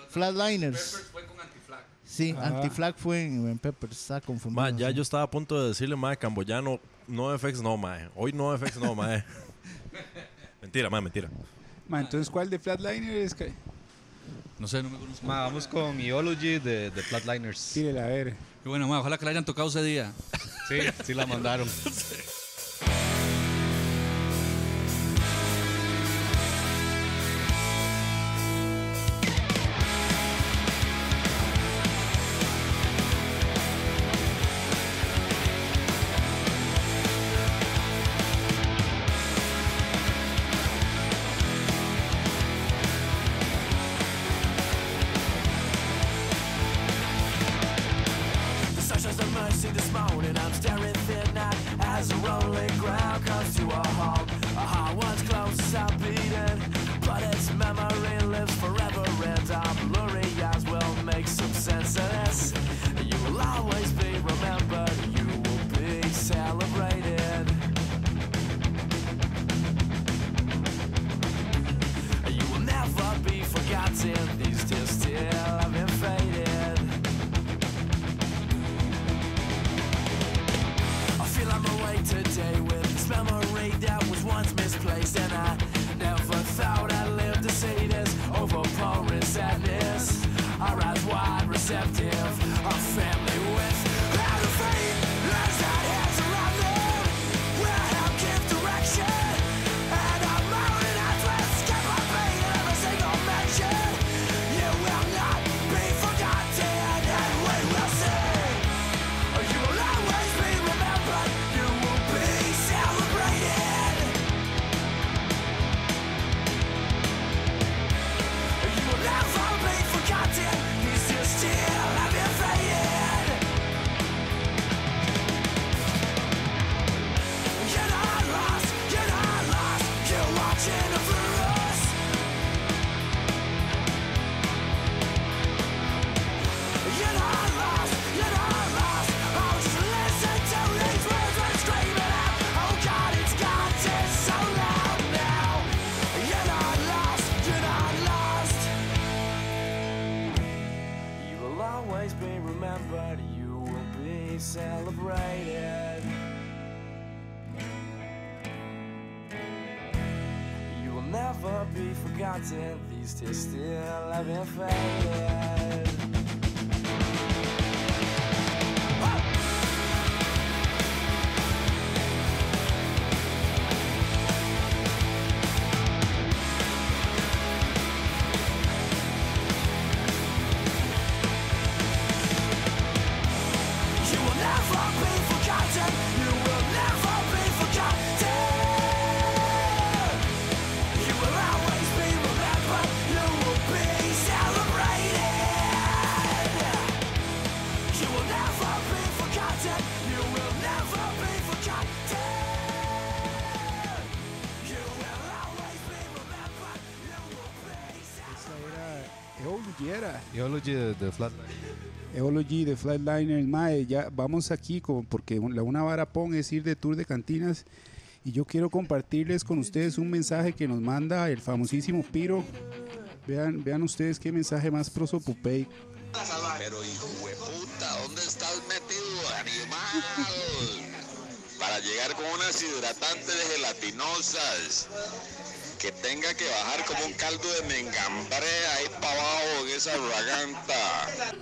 Flatliners. fue con Antiflag. Sí, Ah. Anti-Flag fue en, en Peppers. Estaba confundido. Ma, ya sí. yo estaba a punto de decirle, mae, Camboyano, no FX no, mae. Hoy no FX no, mae. mentira, mae, mentira. Ma, entonces, ¿cuál de Flatliners? Que- No sé, no me conozco. Ma, vamos con Eology de, de Flatliners. Tírela, a ver. Qué bueno, ma, ojalá que la hayan tocado ese día. Sí, sí la mandaron. Theology de, de Flatline. Eology de Flatliner, mae, ya vamos aquí con, porque la una vara pon es ir de tour de cantinas y yo quiero compartirles con ustedes un mensaje que nos manda el famosísimo Piro. Vean, vean ustedes qué mensaje más prosopopeico. Pero hijo de puta, ¿dónde estás metido, animal? Para llegar con unas hidratantes gelatinosas. Que tenga que bajar como un caldo de mengambre ahí para abajo en esa raganta.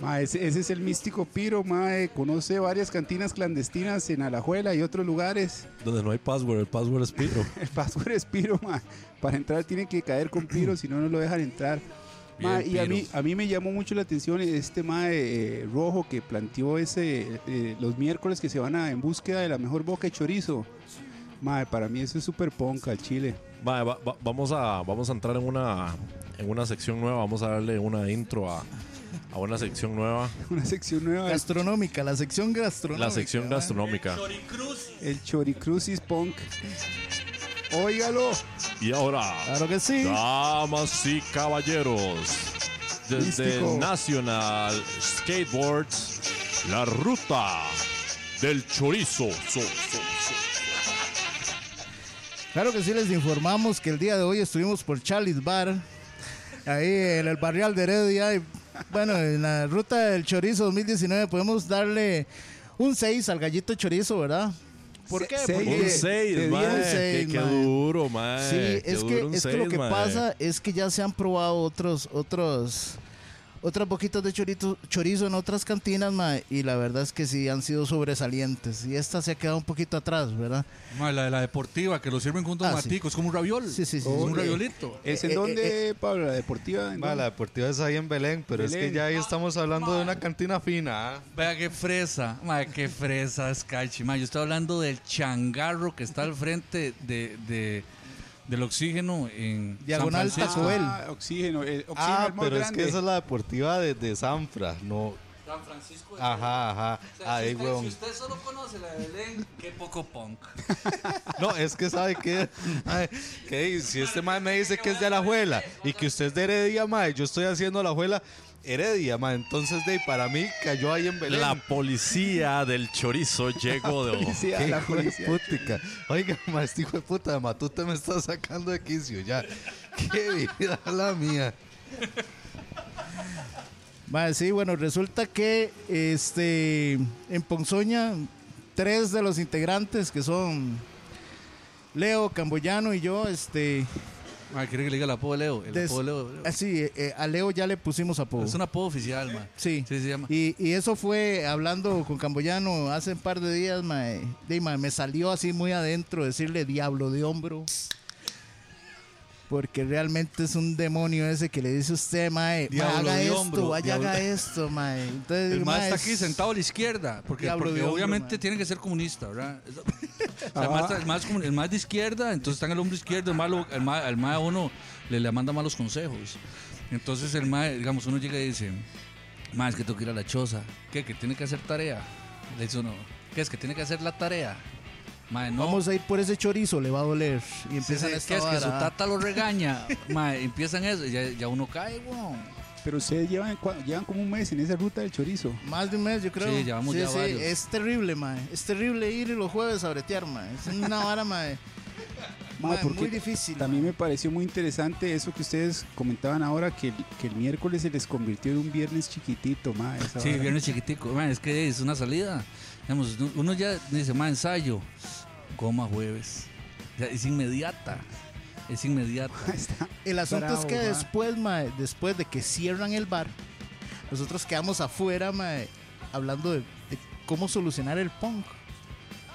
Mae, ese, ese es el místico Piro, mae, conoce varias cantinas clandestinas en Alajuela y otros lugares. Donde no hay password, el password es Piro. El password es Piro, mae. Para entrar tiene que caer con Piro, si no, no lo dejan entrar. Y a mí, a mí me llamó mucho la atención este mae eh, rojo que planteó ese eh, los miércoles que se van a, en búsqueda de la mejor boca de chorizo. Mae, para mí eso es súper ponca al chile. Mae, va- va- vamos, a, vamos a entrar en una, en una sección nueva. Vamos a darle una intro a, a una sección nueva. Una sección nueva, Gastronómica, la sección gastronómica. La sección ¿verdad? gastronómica. el Choricrucis Punk. Óigalo. Y ahora, Claro que sí. damas y caballeros, desde Místico. National Skateboards, la ruta del chorizo. So, so, so. Claro que sí, les informamos que el día de hoy estuvimos por Charlie's Bar, ahí en el barrial de Heredia. Y, bueno, en la ruta del chorizo 2019 podemos darle un 6 al gallito chorizo, ¿verdad? ¿Por qué? seis Porque- Un de- 6, de mae. Qué, seis, qué duro, mae. Sí, es que, duro es que lo seis, que mae. pasa es que ya se han probado otros, otros, otras boquitas de chorizo, chorizo en otras cantinas, mae, y la verdad es que sí han sido sobresalientes. Y esta se ha quedado un poquito atrás, ¿verdad? Ma, la de la deportiva, que lo sirven con Ah, tomaticos, como un raviol. Sí, sí, sí. Es un Oh, raviolito. ¿Es en Eh, eh, dónde, Pablo? ¿La deportiva? ¿En Ma, la deportiva es ahí en Belén, pero es que ya ahí estamos hablando de una cantina fina. ¿ah? Vea qué fresa, ma, qué fresa es Cachi. Ma, yo estoy hablando del changarro que está al frente de, de- del oxígeno en Diagonal San Francisco. Ah, oxígeno. El oxígeno Ah, pero es que esa es la deportiva de, de Sanfra, no. San Francisco. de- Ajá, ajá. O sea, Ahí, si, usted, huevón. si usted solo conoce la de Belén, qué poco punk. No, es que sabe que, ay, que si este mae me dice que es de Alajuela y que usted es de Heredia, mae, yo estoy haciendo Alajuela Heredia, mae, entonces de para mí cayó ahí en Belén. La policía del chorizo llegó de. Policía, Qué la hijo de policía. putica. Oiga, mae, este hijo de puta de Matute me está sacando de quicio ya. Qué vida la mía. Mae, sí, bueno, resulta que este en Ponzoña, tres de los integrantes que son Leo, Camboyano y yo, este, Ma, ¿quiere que le diga el apodo de Leo? El des- apodo de Leo. así, eh, a Leo ya le pusimos apodo. Es un apodo oficial, ma. Sí. Sí, se llama. Y, y eso fue hablando con Camboyano hace un par de días, mae. De, mae, me salió así muy adentro decirle diablo de hombro. Porque realmente es un demonio ese que le dice a usted, mae, Diablo haga de esto, hombro, vaya, diablo- haga esto, mae. Entonces, El ma mae, está es- aquí sentado a la izquierda, porque, Diablo porque de hombro, obviamente ma. tiene que ser comunista, ¿verdad? Es- O sea, Ah. el, ma está- el el es de izquierda, entonces está en el hombro izquierdo, el lo- el al ma a uno le, le manda malos consejos. Entonces el ma, digamos, uno llega y dice, ma, es que tengo que ir a la choza. ¿Qué? ¿Que tiene que hacer tarea? Le dice uno, ¿qué es? ¿Que tiene que hacer la tarea? No. Vamos a ir por ese chorizo, le va a doler. Y Sí, empiezan sí, esta ¿Qué es? Que su tata lo regaña. Ma, empiezan eso, y ya, ya uno cae, weón. Pero ustedes llevan, cua- llevan como un mes en esa ruta del chorizo. Más de un mes, yo creo. Sí, llevamos ya varios. Es terrible, mae. Es terrible ir los jueves a bretear, mae. Es una vara, mae. Ma, mae, porque muy difícil. También me pareció muy interesante eso que ustedes comentaban ahora, que, el- que el miércoles se les convirtió en un viernes chiquitito, ma, esa Sí, vara. viernes chiquitico. Man, es que es una salida. Digamos, uno ya dice, más ensayo. Coma jueves. Es inmediata. Es inmediata. El asunto Bravo, es que ma. después, después de que cierran el bar, nosotros quedamos afuera, hablando de, de cómo solucionar el punk.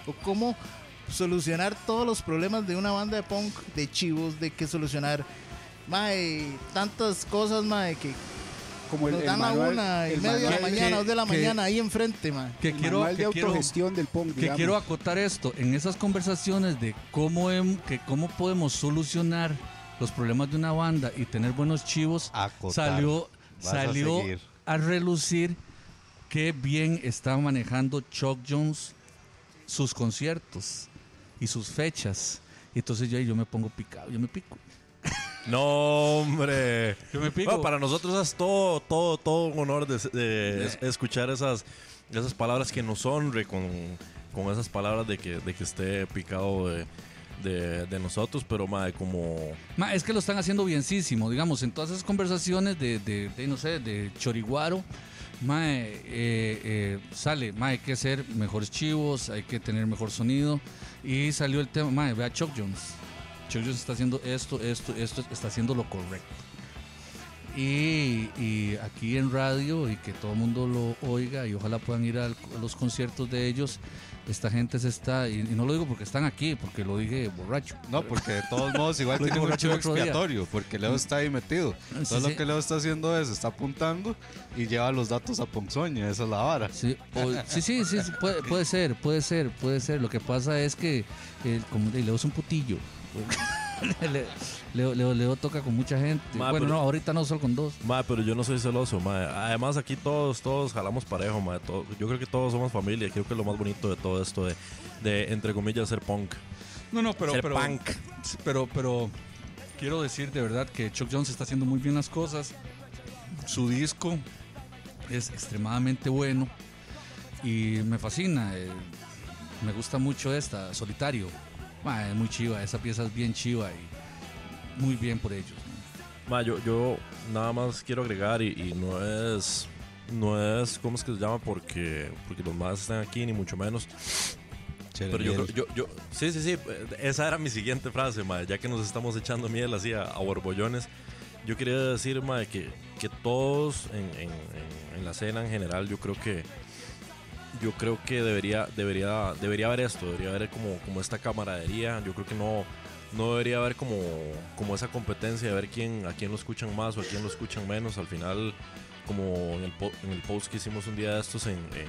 O cómo solucionar todos los problemas de una banda de punk, de chivos, de que solucionar, tantas cosas, mae, que como el, nos el dan manual- a una y el media de la mañana, que- dos de la que- mañana, ahí enfrente, mae. Que el quiero, manual de que quiero, autogestión del punk, que quiero acotar esto. En esas conversaciones de cómo, que cómo podemos solucionar los problemas de una banda y tener buenos chivos, Acotar. salió, Vas salió a relucir qué bien está manejando Chuck Jones sus conciertos y sus fechas. Y entonces yo, yo me pongo picado, yo me pico. No, hombre. Yo me pico. No, para nosotros es todo, todo, todo un honor de, de es- escuchar esas, esas palabras que nos honre con, con esas palabras de que, de que esté picado de, de, de nosotros, pero mae, como Ma, es que lo están haciendo bienísimo, digamos, en todas esas conversaciones de, de, de, no sé, de choriguaro, ma, eh, eh, sale, ma, hay que hacer mejores chivos, hay que tener mejor sonido, y salió el tema, ma, vea Chuck Jones. Jones está haciendo esto, esto, esto, está haciendo lo correcto. Y, aquí en radio y que todo el mundo lo oiga y ojalá puedan ir a los conciertos de ellos, esta gente se está, y, y no lo digo porque están aquí, porque lo dije borracho. No, porque de todos modos igual tiene un chivo día. expiatorio, porque Leo está ahí metido. Sí, sí. lo que Leo está haciendo es, está apuntando y lleva los datos a Ponzoña, esa es la vara. Sí, o- sí, sí, sí, sí, puede, puede ser, puede ser, puede ser. Lo que pasa es que eh, como Leo es un putillo. Leo, Leo, Leo toca con mucha gente. Ma, bueno, pero- no, ahorita no, solo con dos. Mae, pero yo no soy celoso, mae. Además, aquí todos, todos jalamos parejo. Todo- yo creo que todos somos familia. Creo que es lo más bonito de todo esto de, de entre comillas, ser punk. No, no, pero, Ser pero, punk. pero, pero quiero decir de verdad que Chuck Jones está haciendo muy bien las cosas. Su disco es extremadamente bueno y me fascina. eh, me gusta mucho esta, Solitario. Ma, es muy chiva, esa pieza es bien chiva y muy bien por ellos. ¿no? Mae, yo, yo nada más quiero agregar y, y no es... No es, ¿cómo es que se llama? Porque, porque los más están aquí, ni mucho menos. Pero yo, yo, yo, sí, sí, sí, eh, esa era mi siguiente frase, mae, ya que nos estamos echando miel así a, a borbollones. Yo quería decir, mae, que, que todos en, en- en- en la escena en general, yo creo que yo creo que debería, debería, debería haber esto, debería haber como, como esta camaradería. Yo creo que no, no debería haber como, como esa competencia de ver quién, a quién lo escuchan más o a quién lo escuchan menos. Al final, como en el, en el post que hicimos un día de estos en, en,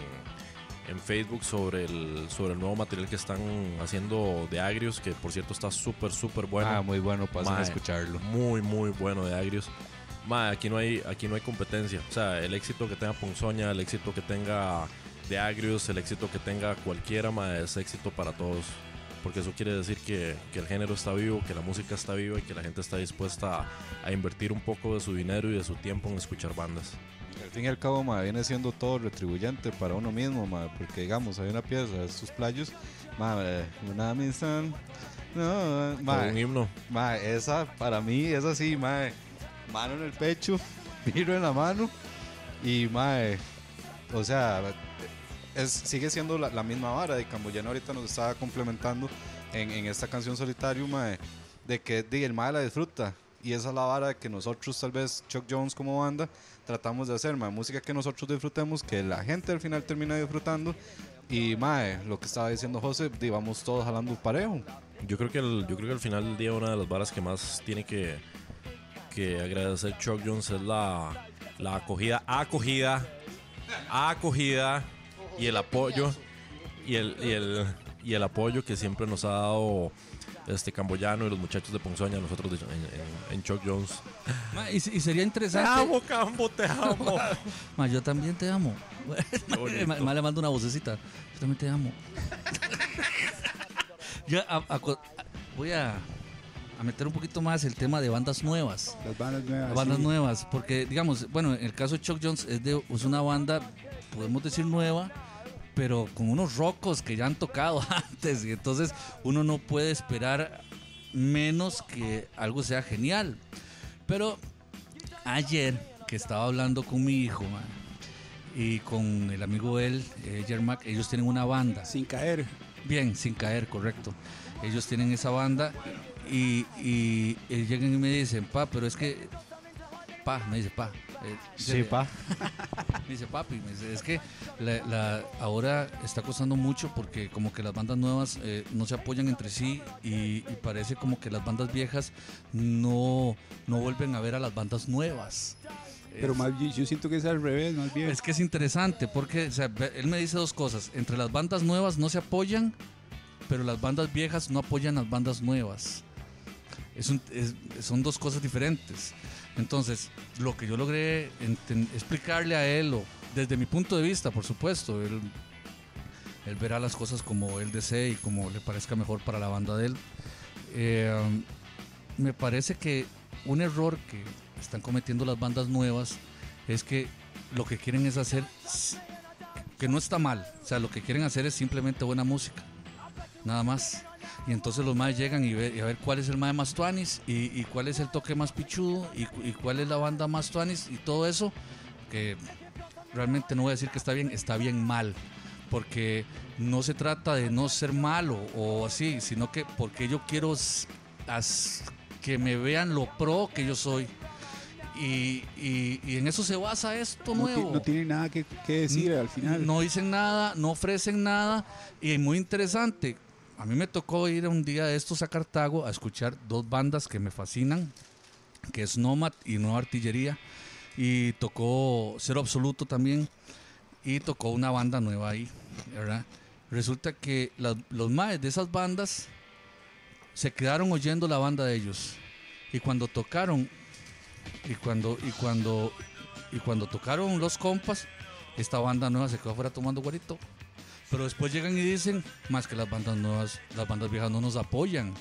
en Facebook sobre el, sobre el nuevo material que están haciendo de Agrios, que por cierto está súper, súper bueno. ah, muy bueno, pasen a escucharlo. Muy, muy bueno de Agrios. Aquí no hay, aquí no hay competencia. O sea, el éxito que tenga Ponzoña, el éxito que tenga de Agrios, el éxito que tenga cualquiera, ma, es éxito para todos. Porque eso quiere decir que, que el género está vivo, que la música está viva y que la gente está dispuesta a, a invertir un poco de su dinero y de su tiempo en escuchar bandas. Al fin y al cabo, ma, viene siendo todo retribuyente para uno mismo, ma, porque digamos, hay una pieza de estos playos, ma, eh, una amistad, no, ma, un himno. ma, esa para mí es así, ma, mano en el pecho, miro en la mano y, ma, eh, o sea, es, sigue siendo la, la misma vara de Camboyano ahorita nos estaba complementando en, en esta canción solitario, ma, eh, de que di, el ma la disfruta. Y esa es la vara que nosotros, tal vez Chuck Jones como banda, tratamos de hacer, ma, música que nosotros disfrutemos, que la gente al final termina disfrutando. Y mae, lo que estaba diciendo José, di, vamos todos jalando parejo. Yo creo que el- yo creo que al final del día una de las varas que más tiene que, que agradecer Chuck Jones es la, la acogida, acogida, acogida y el apoyo y el, y el y el apoyo que siempre nos ha dado este Camboyano y los muchachos de Ponzoña, nosotros de- en, en- en Chuck Jones. Ma, y, y sería Te interesante. amo, Cambo, te amo. Ma, yo también te amo. Ma, le mando una vocecita. Yo también te amo. Yo a- a- co- voy a, a meter un poquito más el tema de bandas nuevas. Las bandas nuevas. bandas sí. nuevas, porque digamos, bueno, en el caso de Chuck Jones es, de, es una banda, podemos decir nueva, pero con unos rocos que ya han tocado antes, y entonces uno no puede esperar menos que algo sea genial. Pero ayer que estaba hablando con mi hijo, man, y con el amigo de él, eh, Jermac, ellos tienen una banda. Sin caer. Bien, sin caer, correcto. Ellos tienen esa banda y, y, llegan y me dicen, pa, pero es que, pa, me dice, pa. Eh, Sí, pa. Me dice, papi, me dice, es que la, la- ahora está costando mucho porque como que las bandas nuevas eh, no se apoyan entre sí y, y parece como que las bandas viejas no, no vuelven a ver a las bandas nuevas. Pero más bien, yo siento que es al revés, más bien. Es que es interesante porque o sea, ve- él me dice dos cosas. Entre las bandas nuevas no se apoyan, pero las bandas viejas no apoyan las bandas nuevas. Es un- es- son dos cosas diferentes. Entonces, lo que yo logré explicarle a él, o desde mi punto de vista, por supuesto, él, él verá las cosas como él desee y como le parezca mejor para la banda de él. Eh, me parece que un error que están cometiendo las bandas nuevas es que lo que quieren es hacer, que no está mal, o sea, lo que quieren hacer es simplemente buena música, nada más. Y entonces los más llegan y, ve- y a ver cuál es el más más tuanis y, y cuál es el toque más pichudo y, cu- y cuál es la banda más tuanis y todo eso, que realmente no voy a decir que está bien, está bien mal. Porque no se trata de no ser malo o así, sino que porque yo quiero as- que me vean lo pro que yo soy. Y, y- y en eso se basa esto No, nuevo. no tiene nada que, que decir al final. No dicen nada, no ofrecen nada. Y muy interesante. A mí me tocó ir un día de estos a Cartago a escuchar dos bandas que me fascinan, que es Nomad y Nueva Artillería. Y tocó Cero Absoluto también. Y tocó una banda nueva ahí. Resulta que los maes de esas bandas se quedaron oyendo la banda de ellos. Y cuando tocaron, y cuando, y cuando, y cuando tocaron los compas, esta banda nueva se quedó afuera tomando guarito. Pero después llegan y dicen, más que las bandas nuevas, las bandas viejas no nos apoyan.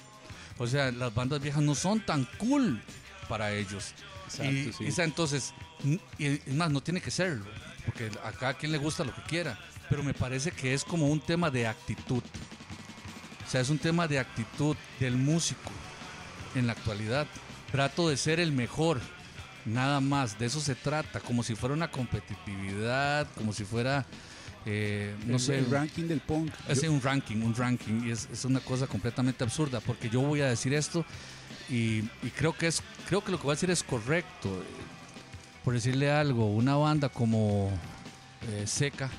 O sea, las bandas viejas no son tan cool para ellos. Exacto, y, sí. y, entonces, y es más, no tiene que serlo, porque a cada quien le gusta lo que quiera. Pero me parece que es como un tema de actitud. O sea, es un tema de actitud del músico en la actualidad. Trato de ser el mejor, nada más. De eso se trata, como si fuera una competitividad, como si fuera, eh, no el, sé, el ranking del punk. es Yo- un ranking, un ranking, y es, es una cosa completamente absurda, porque yo voy a decir esto y, y creo que es, creo que lo que voy a decir es correcto. Eh, Por decirle algo, una banda como eh, Seca,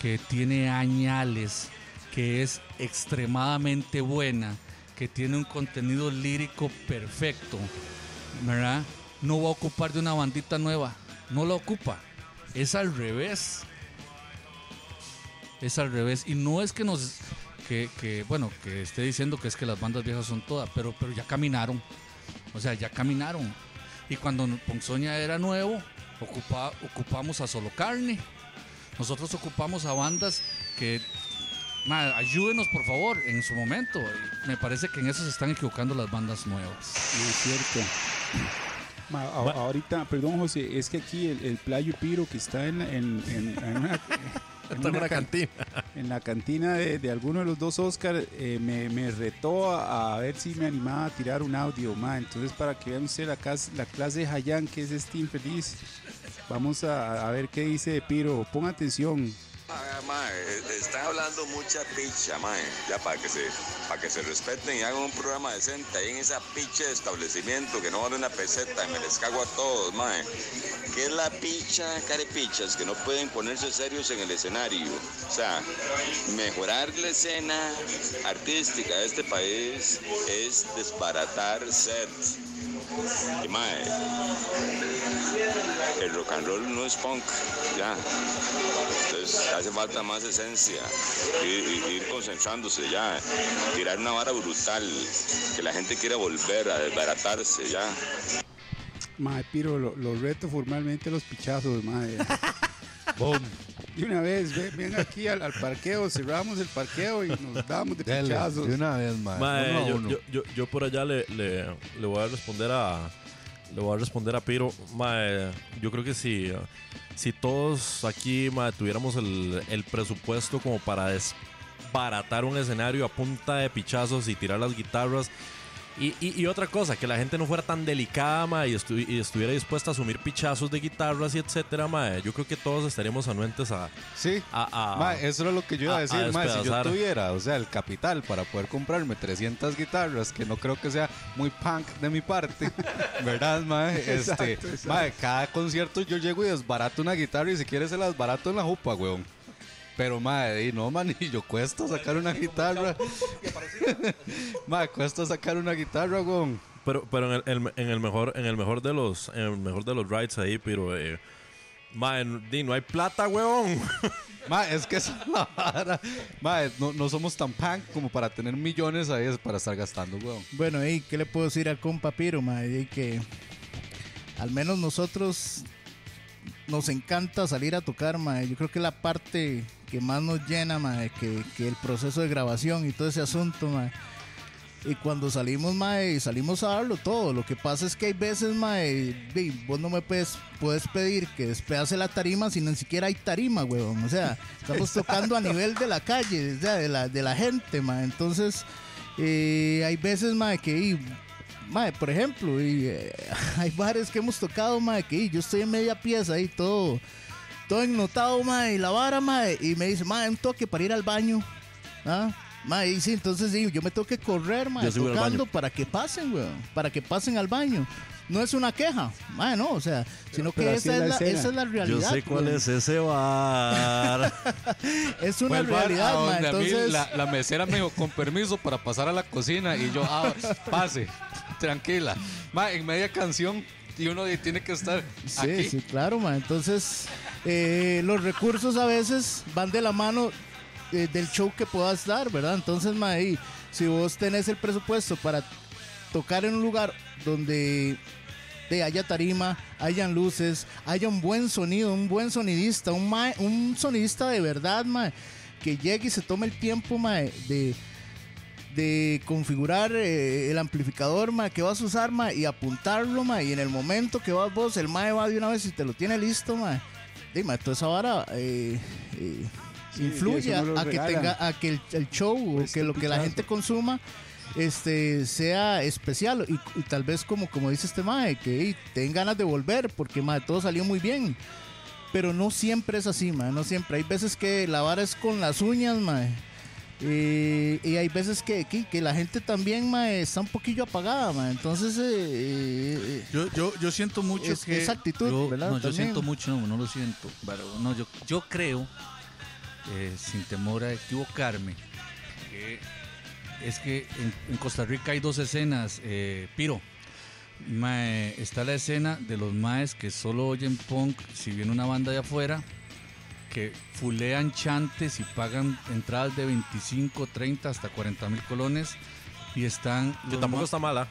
que tiene añales, que es extremadamente buena, que tiene un contenido lírico perfecto, ¿verdad? No va a ocupar de una bandita nueva, no la ocupa, es al revés es al revés. Y no es que nos. Que, que, bueno, que esté diciendo que es que las bandas viejas son todas, pero, pero ya caminaron. O sea, ya caminaron. Y cuando Ponzoña era nuevo, ocupa- ocupamos a Solo Carne. Nosotros ocupamos a bandas que. ayúdenos, por favor, en su momento. Me parece que en eso se están equivocando las bandas nuevas. No es cierto. Ma, a- ahorita, perdón José, es que aquí el, el Playo Piro que está en, la- en, en- en una, en una cantina. la cantina de, de alguno de los dos Oscar eh, me, me retó a, a ver si me animaba a tirar un audio, ma. Entonces, para que vean ustedes la, cas- la clase de Hayan, que es este infeliz, vamos a, a ver qué dice de Piro. Ponga atención. Están hablando mucha picha, mae. Ya para que se para que se respeten y hagan un programa decente ahí en esa picha de establecimiento que no vale una peseta me les cago a todos, mae. ¿Qué es la picha, carepichas? Que no pueden ponerse serios en el escenario. O sea, mejorar la escena artística de este país es desbaratar sets. Y mae, el rock and roll no es punk, ya. Entonces hace falta más esencia, ir, ir- ir concentrándose ya, tirar una vara brutal, que la gente quiera volver a desbaratarse ya. Ma, Piro, lo, lo reto formalmente a los pichazos, madre. Boom. Y una vez, ven, ven aquí al, al parqueo, cerramos el parqueo y nos damos de pichazos. de una vez, mae. Mae, Uno a yo, uno. yo, yo, yo por allá le, le, le voy a responder a le voy a responder a Piro. Mae, yo creo que si, si todos aquí mae, tuviéramos el, el presupuesto como para desbaratar un escenario a punta de pichazos y tirar las guitarras. Y, y- y otra cosa, que la gente no fuera tan delicada mae, y, estu- y estuviera dispuesta a asumir pichazos de guitarras y etcétera, mae, yo creo que todos estaríamos anuentes a, Sí. a, a- Ma, eso era lo que yo iba a a- a decir, ma, si yo tuviera, o sea, el capital para poder comprarme 300 guitarras, que no creo que sea muy punk de mi parte, ¿verdad, ma? Este, Exacto, exacto. ma, cada concierto yo llego y desbarato una guitarra y si quieres se las barato en la jupa, weón. Pero, madre, no, man, y yo cuesta sacar una guitarra. madre, cuesta sacar una guitarra, weón. Pero, pero en, el, en el mejor, en el mejor de los, en el mejor de los rides ahí, pero eh, mae, di, no hay plata, weón. Ma, es que es la vara. Ma, no, no somos tan punk como para tener millones ahí es para estar gastando, weón. Bueno, y ¿qué le puedo decir al compa Piro, mae? Y que al menos nosotros nos encanta salir a tocar, mae. Yo creo que la parte que más nos llena, mae, que, que el proceso de grabación y todo ese asunto, mae. Y cuando salimos, mae, salimos a darlo todo. Lo que pasa es que hay veces, mae, vos no me puedes, puedes pedir que despedace la tarima si ni siquiera hay tarima, weón. O sea, estamos tocando a nivel de la calle, o sea, de la, de la gente, mae. Entonces, eh, hay veces, mae, que, y, mae, por ejemplo, y, eh, hay bares que hemos tocado, mae, que y, yo estoy en media pieza ahí, todo, todo ennotado, mae, y la vara, mae, y me dice, mae, un toque para ir al baño. ¿Ah? Ma, y sí, entonces sí, yo me tengo que correr, ma, Yo sí voy al tocando para que pasen, weón. Para que pasen al baño. No es una queja, ma, no, o sea, sino pero que esa es la esa es la Yo realidad. sé cuál weón. es ese bar. Es una bar a realidad, ma. donde a mí Entonces, la, la mesera me dijo, con permiso para pasar a la cocina. Y yo, ah, pase, tranquila. Ma, en media canción y uno tiene que estar sí, aquí. sí, claro, ma. Entonces, eh, los recursos a veces van de la mano eh, del show que puedas dar, ¿verdad? Entonces, ma, ahí, si vos tenés el presupuesto para tocar en un lugar donde de haya tarima, hayan luces, haya un buen sonido, un buen sonidista, un, mae- un sonidista de verdad, mae, que llegue y se tome el tiempo mae, de, de configurar eh, el amplificador mae, que vas a usar mae, y apuntarlo mae, y en el momento que vas vos, el mae va de una vez y te lo tiene listo, mae. Dime, toda esa vara eh, eh, Sí, influye no a, que tenga a que el, el show o Pues, que lo que la gente consuma este sea especial y, y tal vez como como dice este mae que hey, ten ganas de volver porque mae, todo salió muy bien. Pero no siempre es así mae, no siempre. Hay veces que la vara es con las uñas mae. Eh, y hay veces que, que, que la gente también está un poquillo apagada entonces eh, eh, Yo, yo, yo siento mucho Es- que. esa actitud, yo, ¿verdad? No, yo siento mucho, no, no lo siento. Pero no, yo, yo creo, eh, sin temor a equivocarme, que es que en, en Costa Rica hay dos escenas. eh, Piro, está la escena de los maes que solo oyen punk si viene una banda de afuera. Que fulean chantes y pagan entradas de 25, 30 hasta 40 mil colones. Y están. que tampoco está mala.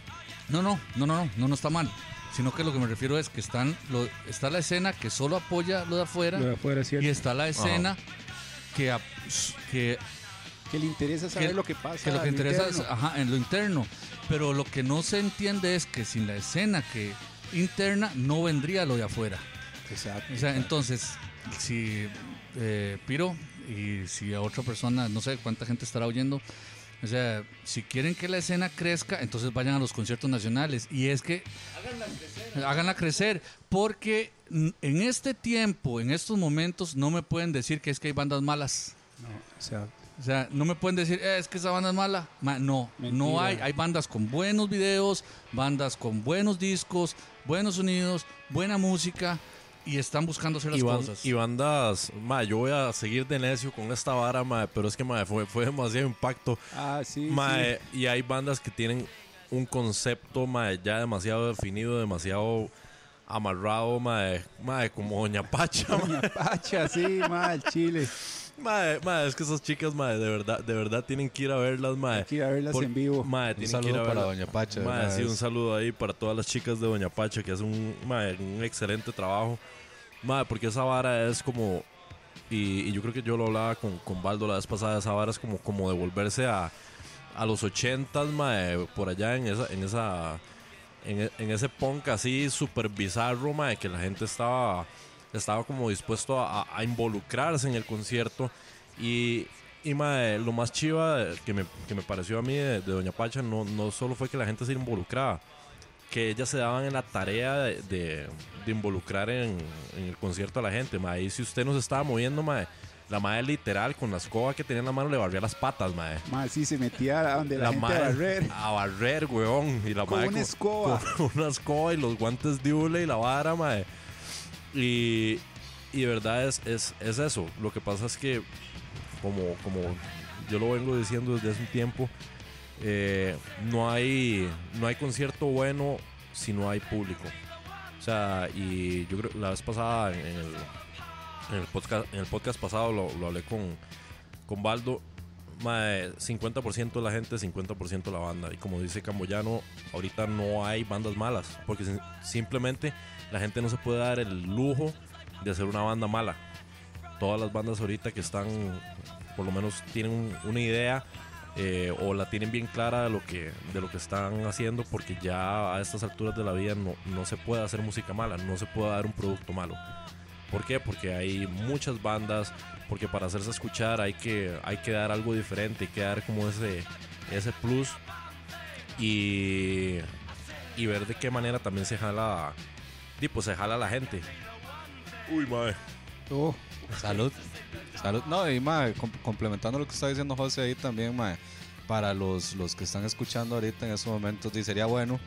no, no, no, no, no, no, no está mal. Sino que lo que me refiero es que están lo- está la escena que solo apoya lo de afuera Lo de afuera, ¿cierto? y está la escena que, que, Que le interesa saber que- lo que pasa. que lo que interesa interno. es ajá, en lo interno. Pero lo que no se entiende es que sin la escena que interna no vendría lo de afuera. Exacto. O sea, entonces, si eh, Piro y si a otra persona, no sé cuánta gente estará oyendo, o sea, si quieren que la escena crezca, entonces vayan a los conciertos nacionales. Y es que háganla crecer. porque en este tiempo, en estos momentos, no me pueden decir que es que hay bandas malas. No, o sea, O sea, no me pueden decir, "Eh, es que esa banda es mala. Ma, no, no hay. Hay bandas con buenos videos, bandas con buenos discos, buenos sonidos, buena música y están buscando hacer las Y, ban- cosas. y bandas, ma, yo voy a seguir de necio con esta vara, ma, pero es que ma, fue, fue demasiado impacto. ah, sí. Ma, sí. eh, Y hay bandas que tienen un concepto ma, ya demasiado definido, demasiado amarrado, ma, eh, ma, como Doña Pacha. ma. Doña Pacha, sí, mal, Chile. Ma, ma, es que esas chicas, ma, de verdad, de verdad tienen que ir a verlas, ma. Hay que ir a verlas Por- en vivo. ma, Un tienen que ir a saludo para verlas. Doña Pacha. de Ma, una sí, vez. un saludo ahí para todas las chicas de Doña Pacha que hacen un, un excelente trabajo. Ma, porque esa vara es como. Y, y yo creo que yo lo hablaba con, con Baldo la vez pasada. Esa vara es como, como devolverse a, a los 80 por allá en esa. En esa en, en ese punk así súper bizarro, ma, que la gente estaba, estaba como dispuesto a, a involucrarse en el concierto. Y, y ma, lo más chiva que me, que me pareció a mí de, de Doña Pacha no, no solo fue que la gente se involucraba, que ellas se daban en la tarea de, de- de involucrar en, en el concierto a la gente. Ma. Ahí si usted no se estaba moviendo, ma, la madre literal con la escoba que tenía en la mano le barría las patas, ma. Ma, sí, se metía a donde la, gente madre- a barrer. A barrer, weón. Y la Con madre una escoba. Con una escoba y los guantes de hule y la vara, mae. Y, y de verdad es, es, es eso. Lo que pasa es que, como, como yo lo vengo diciendo desde hace un tiempo, eh, no, hay, no hay concierto bueno si no hay público. O sea, y yo creo la vez pasada en, el, en el podcast, pasado lo, hablé con, con Baldo. Mae, 50% de la gente, 50% la banda. Y como dice Camboyano, ahorita no hay bandas malas. Porque sim- simplemente la gente no se puede dar el lujo de hacer una banda mala. Todas las bandas ahorita que están, por lo menos tienen un- una idea eh, o la tienen bien clara de lo que de lo que están haciendo porque ya a estas alturas de la vida no, no se puede hacer música mala no se puede dar un producto malo. ¿por qué? porque hay muchas bandas porque para hacerse escuchar hay que hay que dar algo diferente hay que dar como ese ese plus y y ver de qué manera también se jala tipo se jala la gente. Uy madre Oh, Salud. Salud. No, y mae, com- complementando lo que está diciendo José ahí también, mae, para los, los que están escuchando ahorita en estos momentos, sería bueno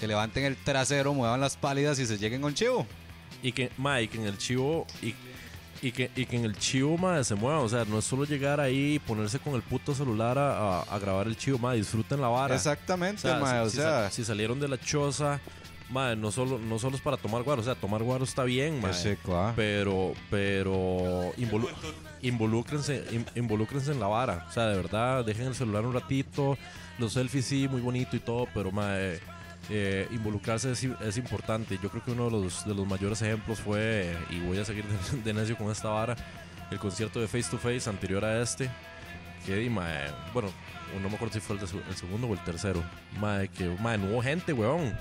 que levanten el trasero, muevan las pálidas y se lleguen con chivo. y que ma, y que en el chivo y, y que, y que en el chivo ma, se mueva o sea no es solo llegar ahí y ponerse con el puto celular a, a- a grabar el chivo ma, disfruten la vara Exactamente, o sea, mae, si, o si sea, sa- si salieron de la choza ma, no solo no solo es para tomar guaro o sea tomar guaro está bien ma, qué seco, ah. pero pero involu- involúcrense in- involúcrense en la vara o sea de verdad dejen el celular un ratito los selfies sí muy bonito y todo pero ma, eh, involucrarse es, es importante. Yo creo que uno de los, de los mayores ejemplos fue, y voy a seguir de, de necio con esta vara, el concierto de Face to Face anterior a este. Que, di, mae, bueno, no me acuerdo si fue el, de el segundo o el tercero. Mae, que mae, no hubo gente, weón.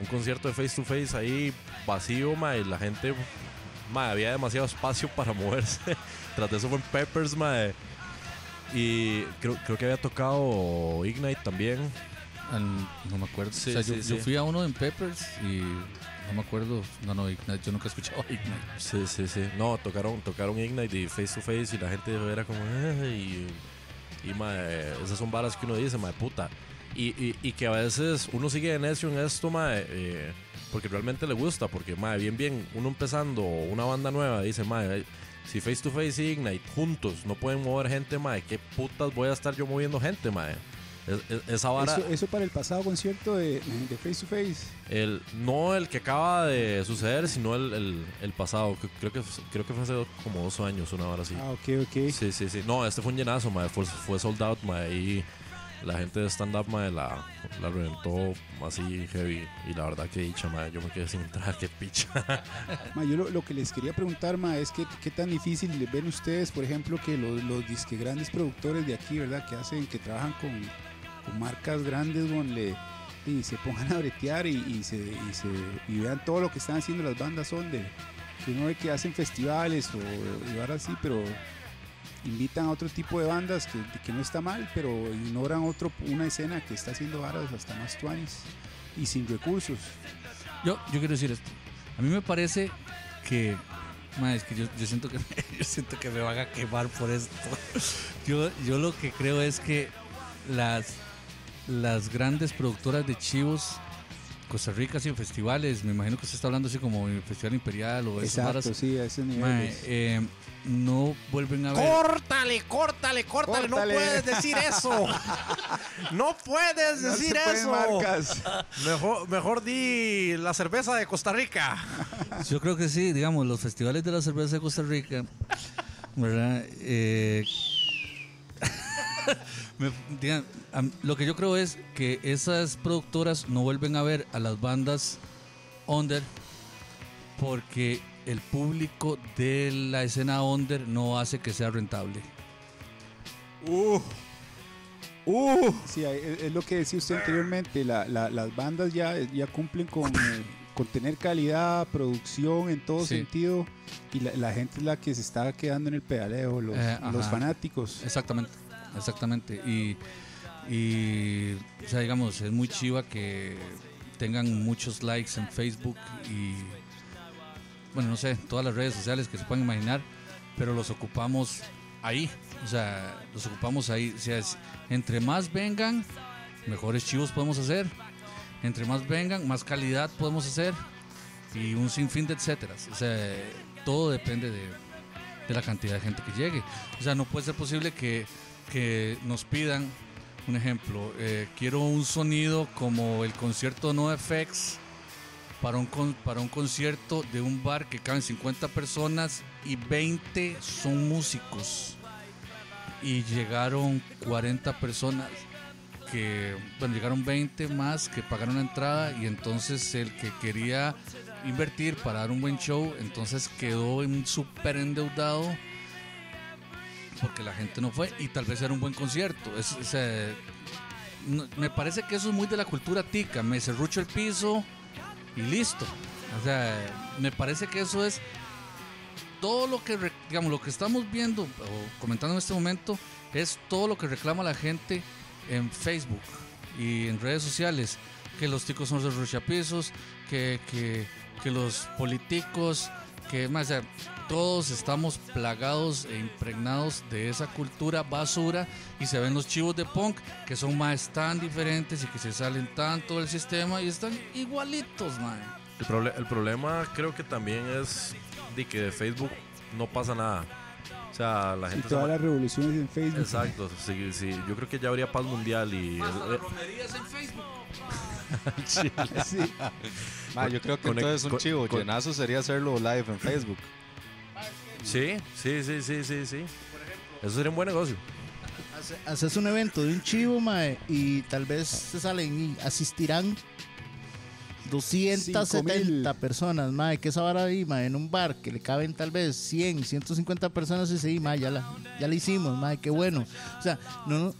Un concierto de Face to Face ahí vacío, mae, y la gente, mae, había demasiado espacio para moverse. Tras de eso fue en Peppers, mae. Y creo, creo que había tocado Ignite también. Al- no me acuerdo. Sí, o sea, sí, yo, sí. yo fui a uno en Peppers y no me acuerdo. No, no, Ignite, yo nunca he escuchado Ignite. Sí, sí, sí. No, tocaron, tocaron Ignite y Face to Face y la gente era como... "Eh", y, y mae, esas son varas que uno dice, mae, puta. Y, y, y que a veces uno sigue de necio en esto, mae, eh, porque realmente le gusta. Porque, mae, bien, bien, uno empezando una banda nueva dice, mae, si Face to Face y Ignite juntos no pueden mover gente, mae, ¿qué putas voy a estar yo moviendo gente, mae? Es- es- esa vara... eso, eso para el pasado concierto de, de Face to Face. El, no el que acaba de suceder, sino el, el, el pasado. Creo que, creo que fue hace como dos años, una hora así. Ah, ok, ok. Sí, sí, sí. No, este fue un llenazo, madre. Fue, fue sold out, madre. Y la gente de stand-up, la, la reventó así heavy. Y la verdad que dicha, madre. Yo me quedé sin entrar, qué picha. Ma, yo lo, que les quería preguntar, ma, es que, qué tan difícil ven ustedes, por ejemplo, que los, los disque grandes productores de aquí, ¿verdad? Que hacen, que trabajan con, con marcas grandes, y se pongan a bretear y, se, y, se, y vean todo lo que están haciendo las bandas son de que uno ve que hacen festivales o y ahora sí, pero invitan a otro tipo de bandas que, que no está mal, pero ignoran otro, una escena que está haciendo varas hasta más tuanis y sin recursos. Yo, yo quiero decir esto. A mí me parece que. es que yo, yo siento que yo siento que me van a quemar por esto. Yo, yo lo que creo es que las, las grandes productoras de chivos, Costa Rica, sí, en festivales, me imagino que usted está hablando así como el Festival Imperial o esas Exacto, varas, sí, a ese nivel. eh, no vuelven a ver. ¡Córtale, córtale, córtale! Córtale. ¡No puedes decir eso! ¡No puedes No decir pueden eso! marcas. Mejor, mejor di la cerveza de Costa Rica. Yo creo que sí, digamos, los festivales de la cerveza de Costa Rica, ¿verdad? Eh, me- digan, lo que yo creo es que esas productoras no vuelven a ver a las bandas under porque el público de la escena under no hace que sea rentable. Sí, es, es lo que decía usted anteriormente, la- la- las bandas ya, ya cumplen con, eh, con tener calidad, producción en todo Sí. sentido y la, la gente es la que se está quedando en el pedaleo, los, Eh, los fanáticos. Exactamente, exactamente. Y, y, o sea, digamos, es muy chiva que tengan muchos likes en Facebook y, bueno, no sé, todas las redes sociales que se puedan imaginar, pero los ocupamos ahí. O sea, los ocupamos ahí. O sea, es- entre más vengan, mejores chivos podemos hacer. Entre más vengan, más calidad podemos hacer. Y un sinfín de etcéteras. O sea, todo depende de, de la cantidad de gente que llegue. O sea, no puede ser posible que, que nos pidan, un ejemplo, eh, quiero un sonido como el concierto NoFX para un, para un concierto de un bar que caben 50 personas y 20 son músicos. Y llegaron 40 personas que, bueno, llegaron 20 más que pagaron la entrada y entonces el que quería invertir para dar un buen show, entonces quedó súper endeudado porque la gente no fue y tal vez era un buen concierto. Es, me parece que eso es muy de la cultura tica. Me cerrucho el piso y listo. O sea, me parece que eso es todo lo que, digamos, lo que estamos viendo o comentando en este momento es todo lo que reclama la gente en Facebook y en redes sociales. Que los ticos son los ruchapisos, que, que, que los políticos, que más, o sea, todos estamos plagados e impregnados de esa cultura basura y se ven los chivos de punk que son más tan diferentes y que se salen tanto del sistema y están igualitos, man. El, proble- el problema creo que también es de que de Facebook no pasa nada. O sea, la Y gente... se todas ma- las revoluciones en Facebook. Exacto, sí, sí, yo creo que ya habría paz mundial y... eh, romerías en Facebook. Sí. Ma, yo creo que entonces un chivo con- llenazo sería hacerlo live en Facebook. Sí, sí, sí, sí, sí, sí. Eso sería un buen negocio. Hace- Haces un evento de un chivo, mae, y tal vez se salen y asistirán 270 5,000. personas, mae, que esa vara ahí, mae, en un bar que le caben tal vez 100, 150 personas y sí, mae, ya la, ya la hicimos, mae, qué bueno. O sea, no, no,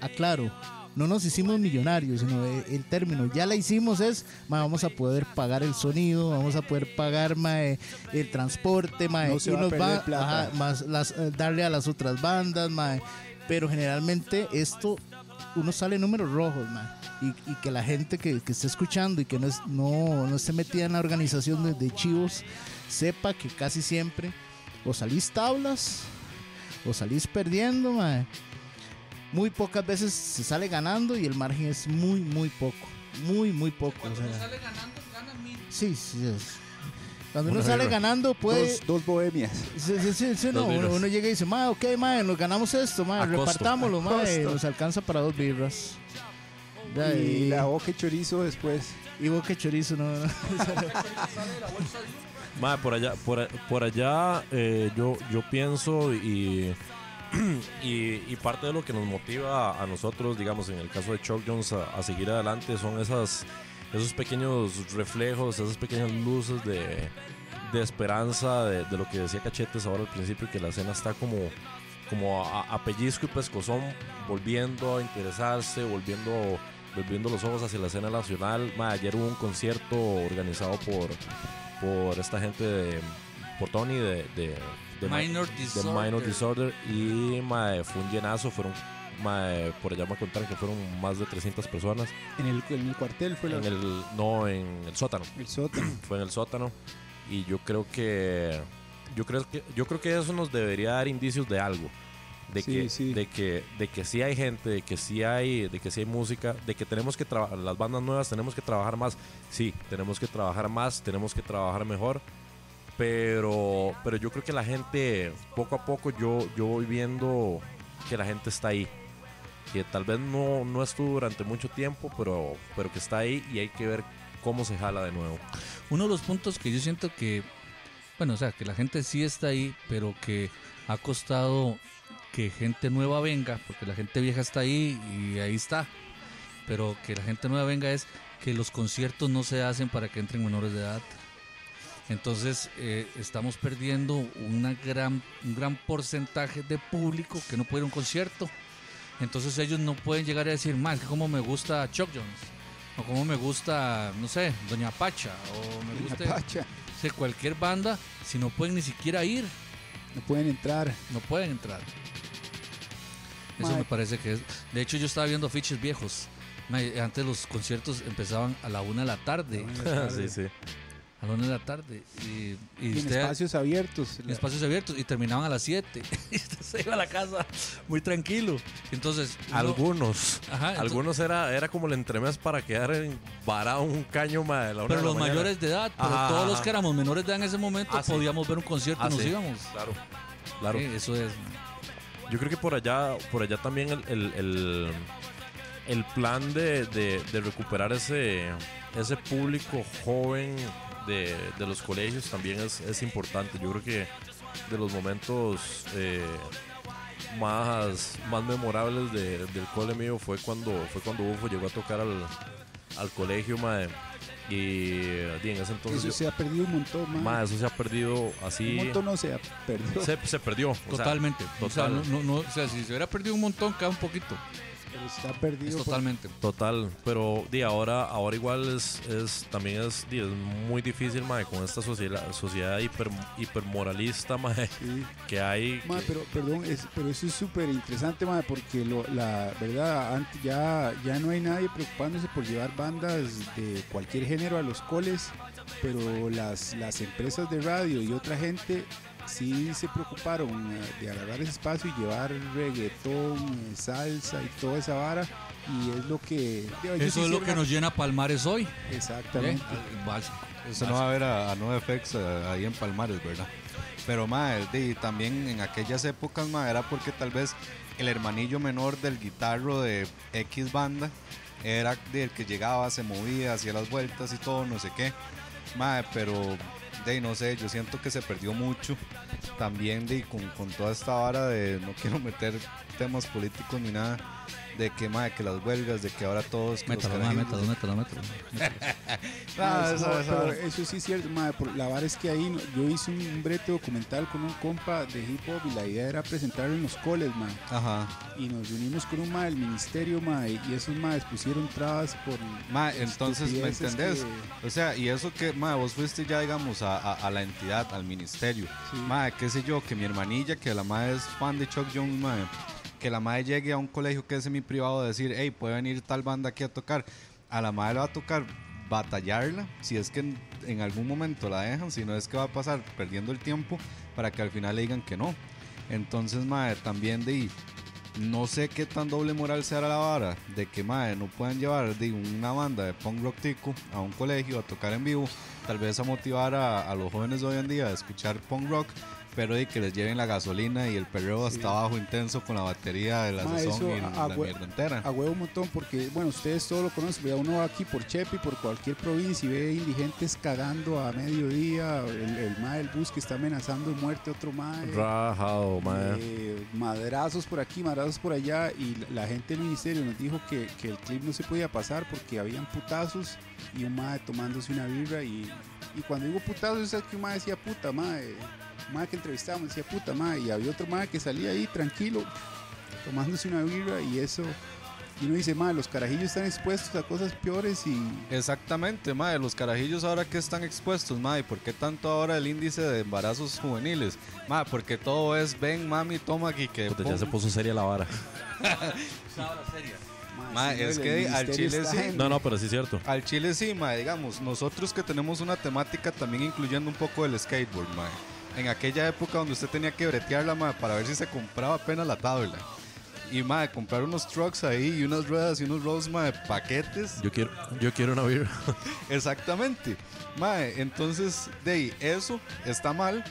aclaro, no nos hicimos millonarios, sino eh, el término, ya la hicimos es, vamos a poder pagar el sonido, vamos a poder pagar, mae, el transporte, No se y va a plata. ajá, más las, eh, darle a las otras bandas. Pero generalmente esto, uno sale en números rojos, mae. Y, y que la gente que, que esté escuchando y que no, es, no, no esté metida en la organización de, de chivos, sepa que casi siempre o salís tablas o salís perdiendo, mae. Muy pocas veces se sale ganando y el margen es muy, muy poco. Muy, muy poco. o sea, sale ganando, gana mil. sí, sí. es- Cuando uno Una sale ganando puede... Dos, dos bohemias. Sí, sí, sí, sí, no, Dos uno, llega y dice, ma, ok, ma, nos ganamos esto, ma, repartámoslo, ma, nos alcanza para dos birras. Ya, Y y, la boca y chorizo después. y que chorizo, no, no. Mae, por allá, por, por allá eh, yo, yo pienso y, y, parte de lo que nos motiva a nosotros, digamos, en el caso de Chuck Jones, a, seguir adelante son esas, esos pequeños reflejos, esas pequeñas luces de, esperanza, de, lo que decía Cachetes ahora al principio, que la escena está como, como a, pellizco y pescozón, volviendo a interesarse, volviendo, volviendo los ojos hacia la escena nacional. Ayer hubo un concierto organizado por por esta gente de por Tony de, de Ma- Minor de Disorder. Minor Disorder y mae, fue un llenazo fueron mae, por allá me contaron que fueron más de 300 personas En el, en el cuartel fue la- en el no en el sótano el sótano. fue en el sótano y yo creo que yo creo que yo creo que eso nos debería dar indicios de algo de Sí, que sí. de que de que sí hay gente de que sí hay de que sí hay música de que tenemos que trabajar las bandas nuevas tenemos que trabajar más sí tenemos que trabajar más tenemos que trabajar mejor pero pero yo creo que la gente poco a poco yo yo voy viendo que la gente está ahí que tal vez no no estuvo durante mucho tiempo pero pero que está ahí y hay que ver cómo se jala de nuevo Uno de los puntos que yo siento que, bueno, o sea, que la gente sí está ahí, pero que ha costado que gente nueva venga, porque la gente vieja está ahí y ahí está, pero que la gente nueva venga es que los conciertos no se hacen para que entren menores de edad. Entonces eh, estamos perdiendo una gran, un gran porcentaje de público que no puede ir a un concierto. Entonces ellos no pueden llegar a decir, más que como me gusta Chuck Jones, o como me gusta, no sé, Doña Pacha, o me Doña gusta Pacha. cualquier banda, si no pueden ni siquiera ir, No pueden entrar. no pueden entrar. Eso me parece que es. De hecho, yo estaba viendo afiches viejos. Antes los conciertos empezaban a la una de la tarde. sí sí A la una de la tarde. Y, y Y en usted- espacios abiertos. en espacios abiertos y terminaban a las 7 y usted se iba a la casa muy tranquilo. Entonces, uno- Algunos. Ajá, entonces- Algunos era, era como el entremés para quedar en varado un caño ma, de la una pero de la los mañana. mayores de edad, pero Ajá, todos los que éramos menores de edad en ese momento Ah, sí. podíamos ver un concierto Ah, y nos sí. íbamos. Claro. Claro. Sí, eso es. Yo creo que por allá, por allá también el, el, el- el plan de, de- de recuperar ese, ese público joven de, de los colegios también es, es importante. Yo creo que de los momentos eh, más, más memorables de- del cole mío fue cuando, fue cuando Ufo llegó a tocar al, al colegio, mae. Y di, en ese entonces Eso yo- se ha perdido un montón, ma, eso se ha perdido Un así. montón no se ha perdido. Se, se perdió. o sea, Totalmente. O sea, total. no, no, no- o sea, si se hubiera perdido un montón, queda un poquito. Pero está perdido. Es por- totalmente. Total, pero di, ahora, ahora igual es, es también es, di, es muy difícil, mae, con esta sociedad, sociedad hiper, hipermoralista, mae, Sí. que hay. Ma, pero perdón, es- pero eso es súper interesante, ma, porque lo- la verdad, antes ya, ya no hay nadie preocupándose por llevar bandas de cualquier género a los coles, pero las, las empresas de radio y otra gente sí se preocuparon eh, de agarrar ese espacio y llevar reggaetón, eh, salsa y toda esa vara, y es lo que... Eso es lo que nos llena Palmares hoy. Exactamente. ¿eh? Básico. Eso no va a ver a, a NoFX ahí en Palmares, ¿verdad? Pero, de- también en aquellas épocas, mae, era porque tal vez el hermanillo menor del guitarro de X banda era del que llegaba, se movía, hacía las vueltas y todo, no sé qué. Mae, pero, de no sé, yo siento que se perdió mucho. También, de con, con toda esta vara de, no quiero meter temas políticos ni nada, de que, mae, que las huelgas, de que ahora todos... que Métalo, ma, carajillos- métalo, métalo, métalo. Ah, no, vara. eso sí es cierto, ma, por- la verdad es que ahí no- yo hice un, un brete documental con un compa de hip hop y la idea era presentarlo en los coles, ma, Ajá. y nos unimos con un ma del ministerio, ma, y esos maes pusieron trabas por Ma, entonces, ¿me entendés? que- O sea, y eso que, ma, vos fuiste ya, digamos, a, a- a la entidad, al ministerio. Sí. Ma, qué sé yo, que mi hermanilla, que la madre es fan de Chuck Jones, ma, que la madre llegue a un colegio que es semi privado a decir, hey, puede venir tal banda aquí a tocar. A la madre le va a tocar batallarla, si es que en, en algún momento la dejan, si no es que va a pasar perdiendo el tiempo para que al final le digan que no. Entonces, madre, también de no sé qué tan doble moral sea la vara de que madre no puedan llevar de una banda de punk rock tico a un colegio a tocar en vivo, tal vez a motivar a, a los jóvenes de hoy en día a escuchar punk rock, pero de que les lleven la gasolina y el perreo hasta abajo intenso con la batería de la Ma, sazón y a- la a mierda entera. A huevo un montón, porque, bueno, ustedes todo lo conocen, vea uno va aquí por Chepe, por cualquier provincia y ve indigentes cagando a mediodía, el, el mae del bus que está amenazando de muerte a otro mae. Rajado, mae. Eh, madrazos por aquí, madrazos por allá y la, la gente del ministerio nos dijo que, que el clip no se podía pasar porque habían putazos y un mae tomándose una birra y, y cuando digo putazos es que un mae decía puta mae, mae que entrevistamos decía puta mae y había otro mae que salía ahí tranquilo tomándose una birra y eso y uno dice mae los carajillos están expuestos a cosas peores y Exactamente, madre, los carajillos ahora que están expuestos, madre, ¿por qué tanto ahora el índice de embarazos juveniles? Madre, porque todo es ven, mami, toma aquí que Puta, ya se puso seria la vara. Ma, sí, es el que al chile sí. en- No, no, pero sí es cierto. Al Chile sí, mae, digamos, nosotros que tenemos una temática también incluyendo un poco del skateboard, mae. En aquella época donde usted tenía que bretearla, mae, para ver si se compraba apenas la tabla. Y, mae, comprar unos trucks ahí y unas ruedas y unos rolls, mae, paquetes. Yo quiero, yo quiero una birra. Exactamente. Mae, entonces, de ahí, eso está mal.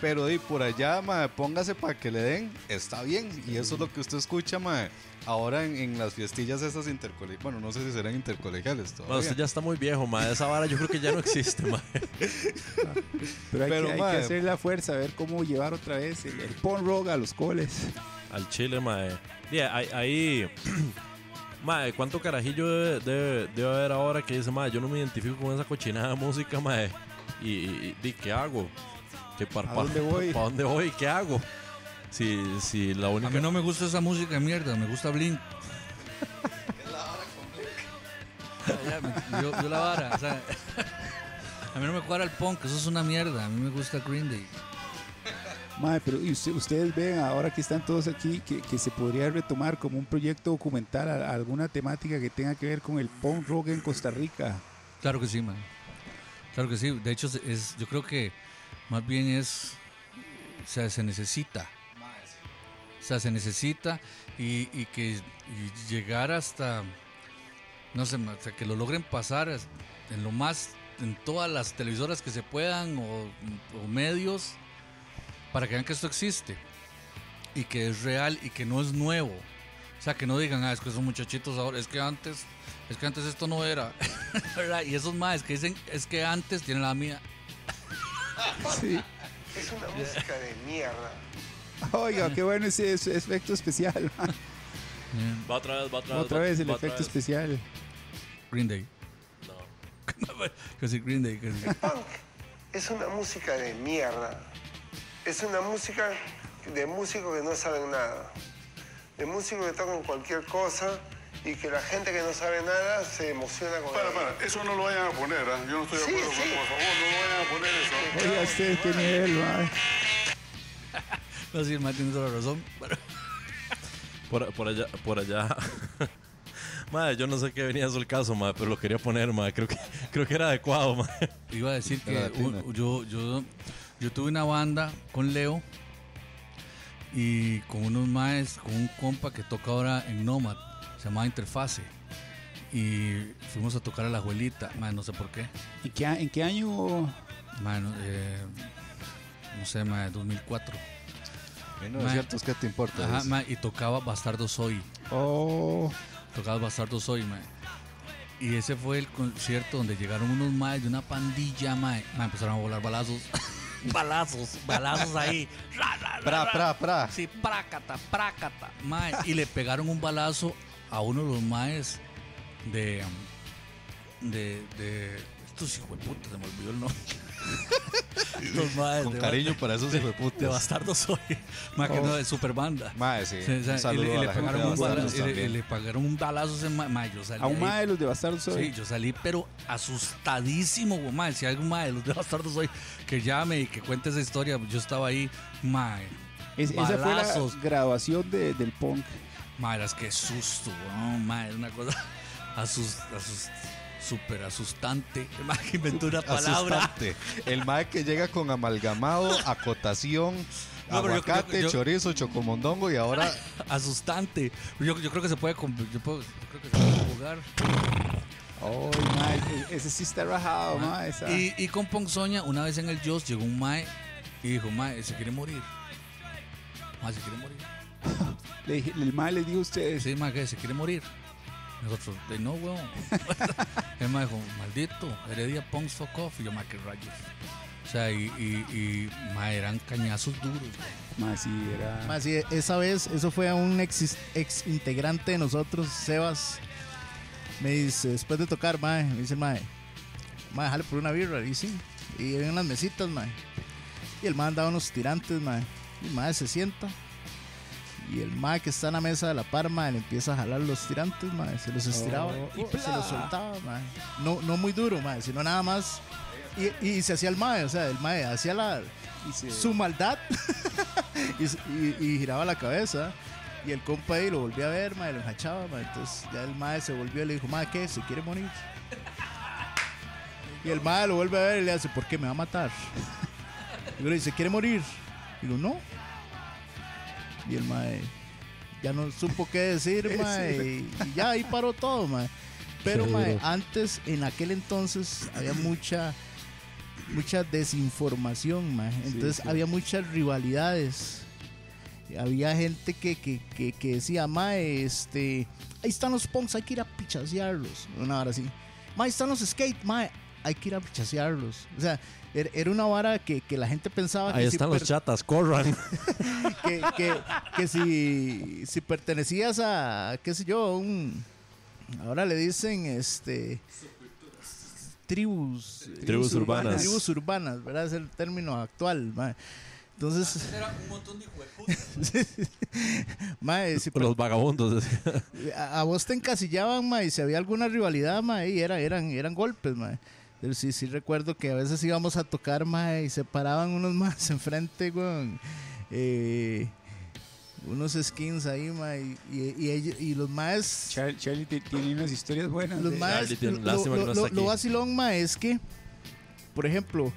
Pero de ahí, por allá, mae, póngase para que le den, está bien. Y eso es lo que usted escucha, mae. Ahora en, en las fiestillas esas intercolegiales. Bueno, no sé si serán intercolegiales todavía. Bueno, usted ya está muy viejo, mae. Esa vara yo creo que ya no existe, mae. pero hay, Pero, que, hay mae, que hacer la fuerza a ver cómo llevar otra vez el, el rock a los coles Al chile, mae. Di, ahí, ahí mae, ¿cuánto carajillo debe, debe- debe haber ahora que dice, mae, yo no me identifico con esa cochinada de música, mae? Y, y, y, ¿qué hago? ¿Qué para ¿A dónde voy? ¿Para dónde voy? ¿Qué hago? Si, si la A mí no me gusta esa música de mierda, me gusta Blink. Yo, yo la vara, o sea, a mí no me cuadra el punk, eso es una mierda. A mí me gusta Green Day. Mae, pero y usted- ustedes ven ahora que están todos aquí que, que se podría retomar como un proyecto documental a- a alguna temática que tenga que ver con el punk rock en Costa Rica. Claro que sí, man. Claro que sí. De hecho, es, yo creo que más bien es, o sea, se necesita. O sea, se necesita y, y que y llegar hasta, no sé, o que lo logren pasar as- en lo más, en todas las televisoras que se puedan o, medios para que vean que esto existe y que es real y que no es nuevo. O sea, que no digan, ah, es que son muchachitos ahora, es que antes, es que antes esto no era. Y esos más que dicen, es que antes tienen la mía. Sí. Es una música de mierda. Oiga, qué bueno ese, ese efecto especial. Va otra vez, va otra vez. Otra va- vez el va efecto vez. especial. Green Day. Que si Green Day, que si- Punk es una música de mierda. Es una música de músicos que no saben nada. De músicos que tocan cualquier cosa y que la gente que no sabe nada se emociona con Para, él. para, eso no lo vayan a poner, ¿ah? Yo no estoy de Sí, acuerdo sí. con Por favor, no lo vayan a poner eso. Oiga, usted nivel, mae. No, sí, el mae tiene toda la razón. Pero- Por, por allá, por allá. Madre, yo no sé qué venía eso el caso, madre, pero lo quería poner, madre. Creo que, creo que era adecuado, madre. Iba a decir que un- yo, yo, yo tuve una banda con Leo y con unos maes, con un compa que toca ahora en Nomad, llamaba Interfase. Y fuimos a tocar a la abuelita, mae, no sé por qué. ¿En qué, en qué año? Mae, no, eh, no sé, mae, 2004. Bueno, es cierto, es que te importa. Ajá, y tocaba Bastardo Soy. Oh, Tocaba Bastardo Soy, mae. Y ese fue el concierto donde llegaron unos maes de una pandilla, mae. Empezaron a volar balazos. balazos, balazos ahí. Ra, ra, ra, Pra, ra. pra, pra. Sí, prácata, prácata. Mae. Y le pegaron un balazo a uno de los maes de. de. de estos hijos de puta, se me olvidó el nombre. los maes Con de- cariño para esos de, hijueputas. de Bastardo Soy. Mae, que no, de super banda. Mae, sí. Sí, o sea, un y saludo le, y a le la gente pagaron un bala- Bastardos y le- y también. le pagaron un balazo ese ma- ma, yo salí a un ahí. mae de los de Bastardos Sí, hoy. yo salí, pero asustadísimo, mae. Si hay algún mae de los de bastardos hoy que llame y que cuente esa historia, yo estaba ahí, mae. Es- esa fue la graduación de- del punk. Mae, es que susto, mae, es una cosa asus, asus- súper asustante. Mae, que inventó una palabra. Asustante. El mae que llega con amalgamado, acotación, No, aguacate, yo- yo- chorizo, chocomondongo y ahora Asustante. Yo, yo creo que se puede, yo, puedo- yo creo que se puede jugar. Oh, mae, ese sí está rajado, mae. y con Ponzoña, una vez en el Joss llegó un mae y dijo, mae, se quiere morir. Mae, se quiere morir. Le dije- el mae les dijo a ustedes. Sí, mae, que se quiere morir. Nosotros, de no, weón. el mae dijo, maldito, Heredia Punks fuck off. Y yo, mae, qué rayos. O sea, y, y, y mae, eran cañazos duros. Mae, sí, era. Mae, sí, esa vez, eso fue a un ex, ex integrante de nosotros, Sebas. Me dice, después de tocar, mae, me dice, mae, mae, jale por una birra. Y sí, y en unas mesitas, mae. Y el mae andaba unos tirantes, mae. Y mae se sienta. Y el mae que está en la mesa de la par, mae, le empieza a jalar los tirantes, mae. Se los estiraba Oh, y se los soltaba, mae. No, no muy duro, mae, sino nada más. Y, y se hacía el mae, o sea, el mae hacía la, su maldad y, y- y giraba la cabeza. Y el compa ahí lo volvía a ver, mae, lo enjachaba, mae. Entonces ya el mae se volvió y le dijo, mae, ¿qué? ¿Se quiere morir? Y el mae lo vuelve a ver y le hace, ¿por qué me va a matar? Y le dice, ¿quiere morir? Y digo, no. Y el mae ya no supo qué decir, mae. Y, y ya ahí paró todo, mae. Pero, mae, antes, en aquel entonces, había mucha mucha desinformación, mae. Entonces sí. había muchas rivalidades. Había gente que, que, que, que decía, mae, este, ahí están los punks, hay que ir a pichasearlos. Una hora así. Mae, están los skate, mae, hay que ir a pichasearlos. O sea, era una vara que, que la gente pensaba Ahí que, si están los chatas, corran. que, que, que si, si pertenecías a, qué sé yo, un... Ahora le dicen, este... Tribus. Tribus urbanas. Tribus urbanas, ¿verdad? Es el término actual, mae. Entonces, Era un montón de mae, si los vagabundos. a, a vos te encasillaban, mae, y si había alguna rivalidad, mae, y era, eran, eran golpes, mae. Pero sí, sí recuerdo que a veces íbamos a tocar, mae, y se paraban unos más enfrente, weón. Eh, unos skins ahí, mae, y, y, ellos- y los más... Char- Charlie tiene unas historias buenas. Los más, Charlie tiene- lo, lo- no lo- lo vacilón, ma, es que, por ejemplo,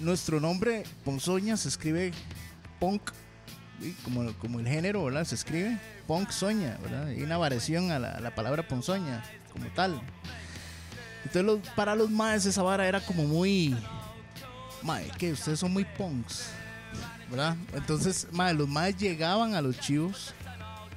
nuestro nombre Ponzoña se escribe punk, como, como el género, ¿verdad? Se escribe punk soña, ¿verdad? Hay una variación a la, a la palabra ponzoña, como tal. Entonces, los- para los maes esa vara era como muy, mae, que ustedes son muy punks, ¿verdad? Entonces, mae, los maes llegaban a los chivos,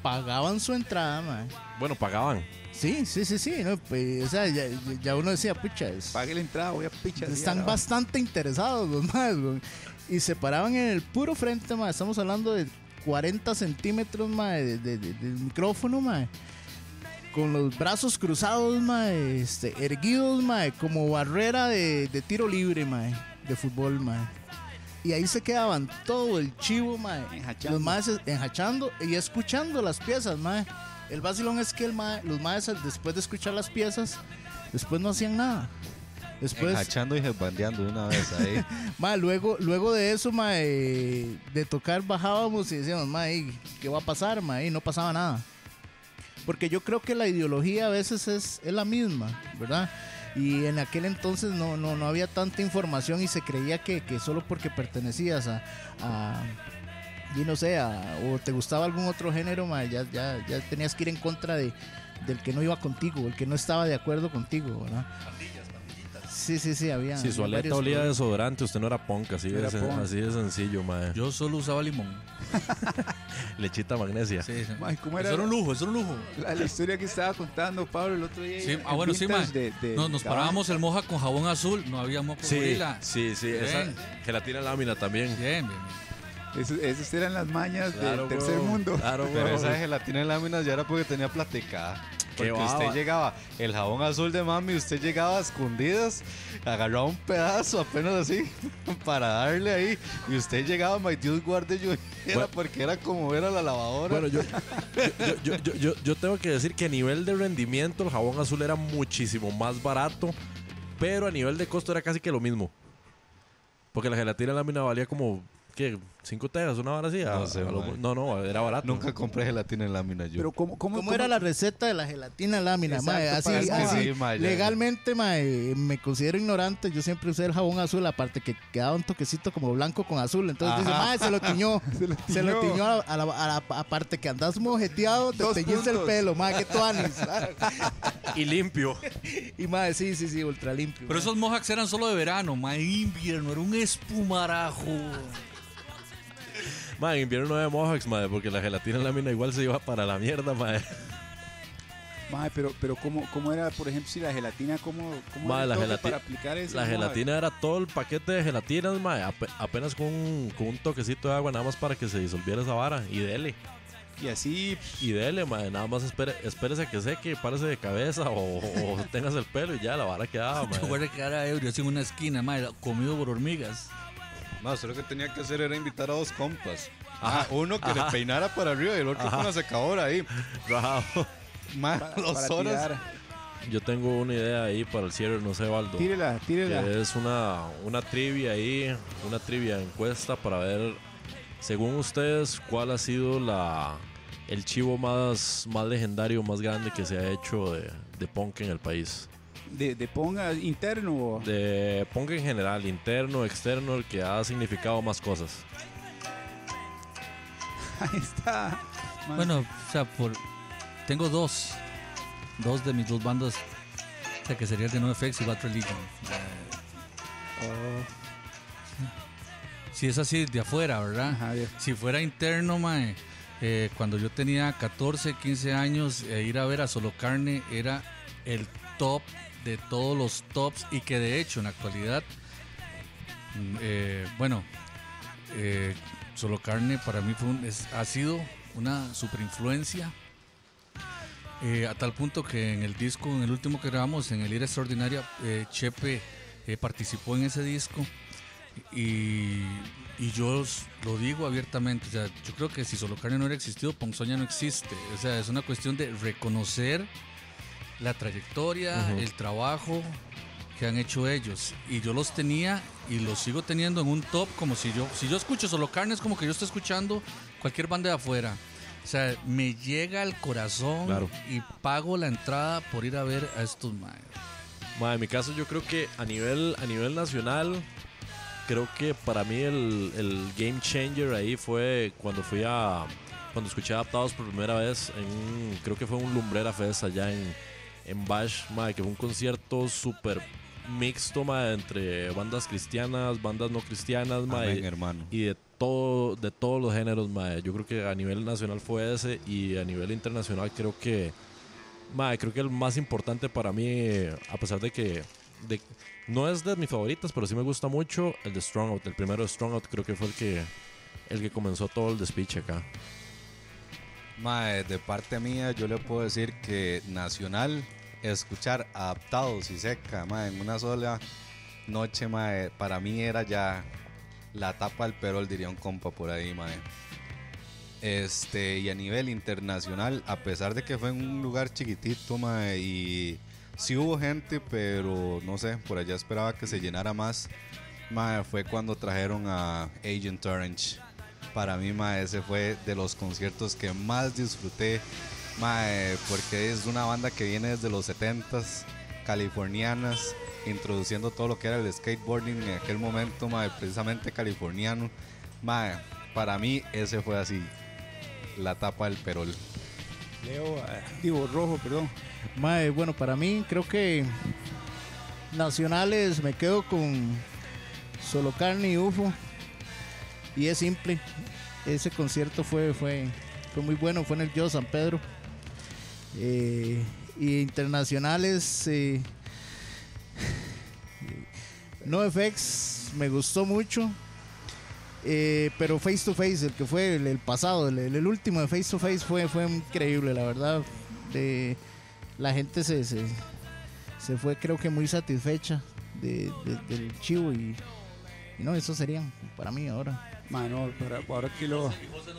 pagaban su entrada, mae. bueno, pagaban. Sí, sí, sí, sí, no, pues, o sea, ya, ya uno decía, pucha, es- Pague la entrada, voy a pichar. están bastante interesados los más, güey. Y se paraban en el puro frente, más. Estamos hablando de 40 centímetros, más, de, de- de- del micrófono, más. Con los brazos cruzados, mae, este, erguidos, mae, como barrera de, de tiro libre, mae, de fútbol, mae. Y ahí se quedaban todo el chivo, mae. Enjachando. Los maes enjachando y escuchando las piezas, mae. El vacilón es que el mae, los maes, después de escuchar las piezas, después no hacían nada. Después, Enjachando y bandeando de una vez ahí. Ma, luego, luego de eso, ma, de tocar bajábamos y decíamos, ma, ¿qué va a pasar, ma? Y no pasaba nada. Porque yo creo que la ideología a veces es, la misma, ¿verdad? Y en aquel entonces no, no, no había tanta información y se creía que, que solo porque pertenecías a, a y no sé, a- o te gustaba algún otro género, ma, ya, ya, ya tenías que ir en contra de, del que no iba contigo, el que no estaba de acuerdo contigo, ¿verdad? Sí, sí, sí, había. Si su había aleta olía a desodorante, usted no era punk, así, de, era punk. así de sencillo, mae. Yo solo usaba limón. Lechita magnesia. Sí, sí. Mae, ¿cómo era? Eso era un lujo, eso era un lujo. La, la historia que estaba contando Pablo el otro día. Sí, ah, bueno, sí, de- de- nos, nos Cabana. parábamos el moja con jabón azul, no había moco Sí, gorila. sí, sí, esa gelatina lámina también. Bien, bien, bien. Eso- esas eran las mañas Claro, del tercer bro. mundo. Claro, Pero bro. esa gelatina en láminas ya era porque tenía platicada. Porque usted llegaba, el jabón azul de mami, usted llegaba a escondidas, agarraba un pedazo apenas así para darle ahí. Y usted llegaba, my Dios guarde yo. Era porque era como ver a la lavadora. Bueno, yo, yo- yo tengo que decir que a nivel de rendimiento el jabón azul era muchísimo más barato, pero a nivel de costo era casi que lo mismo. Porque la gelatina lámina valía como, ¿qué? ¿Cinco tejas? ¿Una hora así? A- No sé, a lo- mae. no, no, era barato. Nunca compré gelatina en láminas yo. Pero ¿cómo, cómo, ¿Cómo, era la receta de la gelatina lámina? Exacto, mae? así, para Es que así, sí, mae, ya. legalmente, mae, me considero ignorante. Yo siempre usé el jabón azul, aparte que quedaba un toquecito como blanco con azul. Entonces dice, Ajá. mae, se lo tiñó. Se lo Se lo tiñó. a la, a la- a la- aparte que andas mojeteado, te Dos teñiste el puntos. pelo, mae, que tú anis. Y limpio. y mae, sí, sí, sí, ultra limpio. Pero mae. esos mojax eran solo de verano, ma, invierno, era un espumarajo. En invierno no había Mojax, mae, porque la gelatina lámina igual se iba para la mierda, mae. Mae, pero, pero ¿cómo, ¿cómo era, por ejemplo, si la gelatina, cómo, cómo era la gelati- para aplicar eso? La gelatina era todo el paquete de gelatinas, mae, ape- apenas con un, con un toquecito de agua nada más para que se disolviera esa vara. Y dele. Y así, Y dele, mae, nada más espere, espérese a que seque, párese de cabeza o, o tengas el pelo y ya la vara quedaba. Yo guardé que era ebrio, así en una esquina, ma, comido por hormigas. Usted lo que tenía que hacer era invitar a dos compas. Ajá, Ajá, uno que ajá. le peinara para arriba y el otro Ajá. con la secadora ahí. Más para, dos para horas. tirar. Yo tengo una idea ahí para el cierre, no sé, Valdo. Tírela, tírela. Que es una, una trivia ahí, una trivia encuesta para ver, según ustedes, cuál ha sido la el chivo más, más legendario, más grande que se ha hecho de, de punk en el país. De, de ponga interno. o- De punk en general, interno, externo, el que ha significado más cosas. Ahí está. Bueno, o sea, por tengo dos. Dos de mis dos bandas. O sea, que serían de NoFX y Bad Religion. oh, Si es así de afuera, ¿verdad? ajá, Si fuera interno, mae, eh, cuando yo tenía 14, 15 años, eh, ir a ver a Solo Carne era el top de todos los tops y que de hecho en la actualidad, mm, eh, bueno, eh, Solo Carne para mí fue un- ha sido una super influencia. eh, a tal punto que en el disco, en el último que grabamos, en el Ira Extraordinaria, Chepe participó en ese disco y, y yo lo digo abiertamente, o sea, yo creo que si Solo Carne no hubiera existido, Ponzoña no existe. O sea, es una cuestión de reconocer la trayectoria, el trabajo que han hecho ellos. Y yo los tenía y los sigo teniendo en un top como si yo, si yo escucho Solo Carne es como que yo estoy escuchando cualquier banda de afuera. O sea, me llega al corazón Claro. y pago la entrada por ir a ver a estos maes. Ma, en mi caso yo creo que a nivel, a nivel nacional, creo que para mí el, el game changer ahí fue cuando fui a, cuando escuché Adaptados por primera vez, en, creo que fue un Lumbrera Fest allá en, en Bash, ma, que fue un concierto súper mixto ma, entre bandas cristianas, bandas no cristianas, ma, Amén, y- hermano. y de todo de todos los géneros mae. yo creo que a nivel nacional fue ese y a nivel internacional creo que mae, creo que el más importante para mí a pesar de que de- no es de mis favoritas pero sí me gusta mucho el de Strong Out el primero de Strong Out creo que fue el que el que comenzó todo el despiche acá Mae, de parte mía, yo le puedo decir que Nacional, escuchar adaptados y seca, mae, en una sola noche, mae, para mí era ya la tapa del perol, diría un compa por ahí, mae. Este, y a nivel internacional, a pesar de que fue en un lugar chiquitito, mae, y sí hubo gente, pero no sé, por allá esperaba que se llenara más. Mae, fue cuando trajeron a Agent Orange. Para mí, mae, ese fue de los conciertos que más disfruté, mae, porque es una banda que viene desde los 70s, californianas, introduciendo todo lo que era el skateboarding en aquel momento, mae, precisamente californiano. Mae, para mí ese fue así, la tapa del perol. Leo, eh, digo, rojo, perdón. Mae, bueno, para mí creo que nacionales me quedo con solo carne y UFO. Y es simple. Ese concierto fue, fue, fue muy bueno, fue en el Yo San Pedro. Eh, y internacionales, eh, No FX me gustó mucho. Eh, pero Face to Face, el que fue el, pasado, el, último de Face to Face fue, fue increíble, la verdad. La gente se, se, fue creo que muy satisfecha de, de- del chivo y, y no, eso serían para mí ahora. Mano, ahora, ahora que lo. Entonces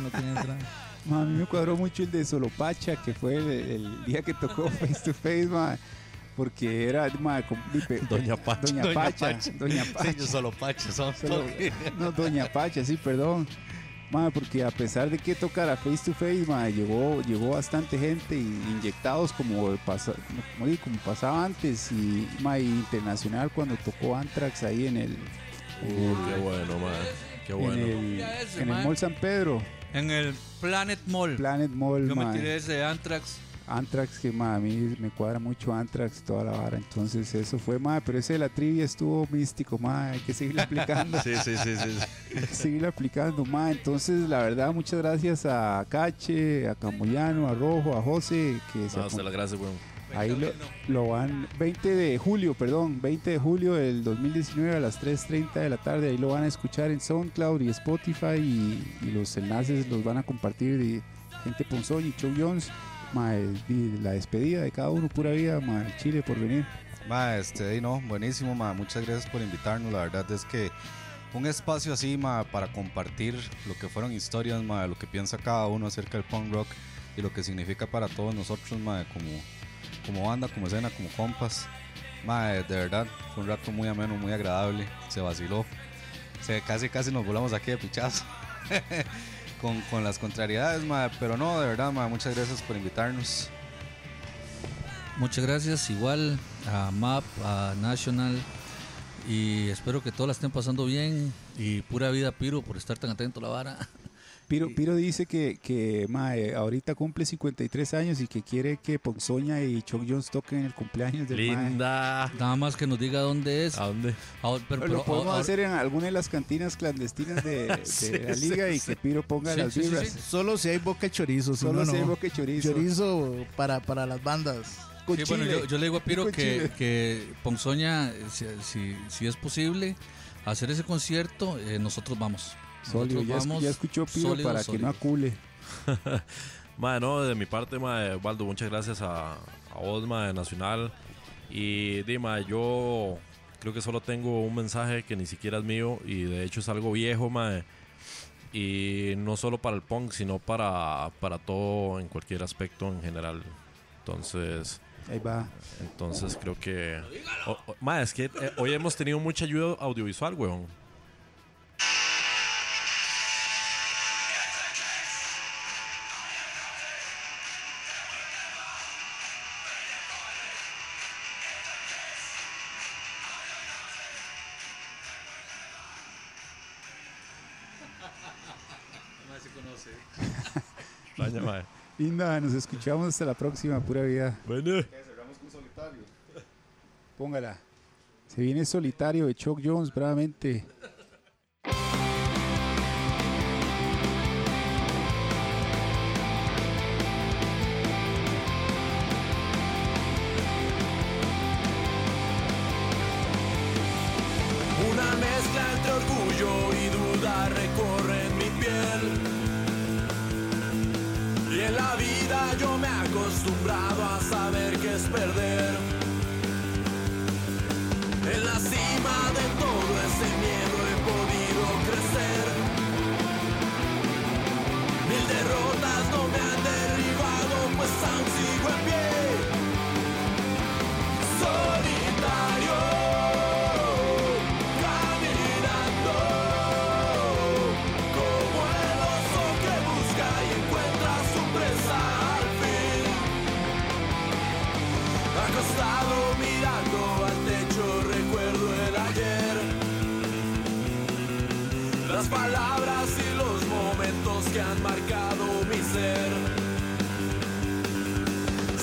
no tiene entrada. Ma, a mí me cuadró mucho el de Solopacha, que fue el, el día que tocó Face to Face, ma, porque era ma, con- Doña Pacha. Doña Doña Pacha. Pacha. Doña Sí, Pacha. yo solo pacho, son Solo- no, Doña Pacha, sí, perdón. Ma, porque a pesar de que tocara face to face, ma, llegó, llegó bastante gente inyectados como, pasa, como, como pasaba antes. Y, ma, y internacional cuando tocó Anthrax ahí en el, el, Qué bueno, man. Qué en bueno. el, en el ma. Mall San Pedro, En el Planet Mall. Planet Mall. Yo me ma. tiré ese Anthrax. Anthrax, que ma, a mí me cuadra mucho Anthrax y toda la vara. Entonces eso fue, ma, pero ese de la trivia estuvo místico, ma, hay que seguirle aplicando. Sí, sí, sí, sí. hay que seguirle aplicando, ma. Entonces, la verdad, muchas gracias a Cache, a Camoyano, a Rojo, a José, que se No, la gracia, weón. Ahí lo, lo van, 20 de julio, perdón, 20 de julio del 2019 a las 3.30 de la tarde, ahí lo van a escuchar en SoundCloud y Spotify y, y los enlaces los van a compartir de gente Ponzoña y Chow Jones. Ma, eh, y la despedida de cada uno, pura vida, ma, Chile por venir. Ma, este, no, buenísimo, ma. Muchas gracias por invitarnos. La verdad es que un espacio así, ma, para compartir lo que fueron historias, ma, lo que piensa cada uno acerca del punk rock y lo que significa para todos nosotros, ma, como, como banda, como escena, como compas. Ma, de verdad, fue un rato muy ameno, muy agradable. Se vaciló. Se, casi, casi nos volamos aquí de pichazo. con, con las contrariedades, ma, pero no, de verdad, ma, muchas gracias por invitarnos. Muchas gracias, igual a MAP, a National. Y espero que todos la estén pasando bien. Y pura vida, Piro, por estar tan atento a la vara. Piro, Piro dice que, que ma, eh, ahorita cumple 53 años y que quiere que Ponzoña y Chuck Jones toquen el cumpleaños del. Linda. Nada más que nos diga dónde es. ¿A dónde? Ahora, pero- Lo pero podemos ahora- hacer en alguna de las cantinas clandestinas de, de Sí, la sí, liga y sí. que Piro ponga Sí, las sí, sí, vibras. sí. Solo si hay boca de chorizo, si Solo no, si hay boca de chorizo. Chorizo para, para las bandas. Con Sí, bueno, yo, yo le digo a Piro que, que Ponzoña, si, si, si es posible, hacer ese concierto, eh, nosotros vamos. Nosotros ya, ya escuchó Piro sólido, para que sólido. no acule. Mae, no, de mi parte, mae, Waldo, muchas gracias a, a vos, mae, de Nacional. Y Dima, yo creo que solo tengo un mensaje que ni siquiera es mío y de hecho es algo viejo, mae. Y no solo para el punk, sino para, para todo en cualquier aspecto en general. Entonces, Ahí va. entonces creo que... o- o- mae, es que eh, hoy hemos tenido mucha ayuda audiovisual, weón. Linda, nos escuchamos hasta la próxima, pura vida. Bueno. Póngala. Se viene solitario de Chuck Jones, bravamente. Una mezcla entre orgullo y duda recorre mi piel. En la vida yo me he acostumbrado a saber que es perder. En la cima de todo ese miedo he podido crecer. Mil derrotas no me han derribado, pues aún sigo en pie.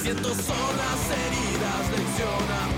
Siento son las heridas, aprendida.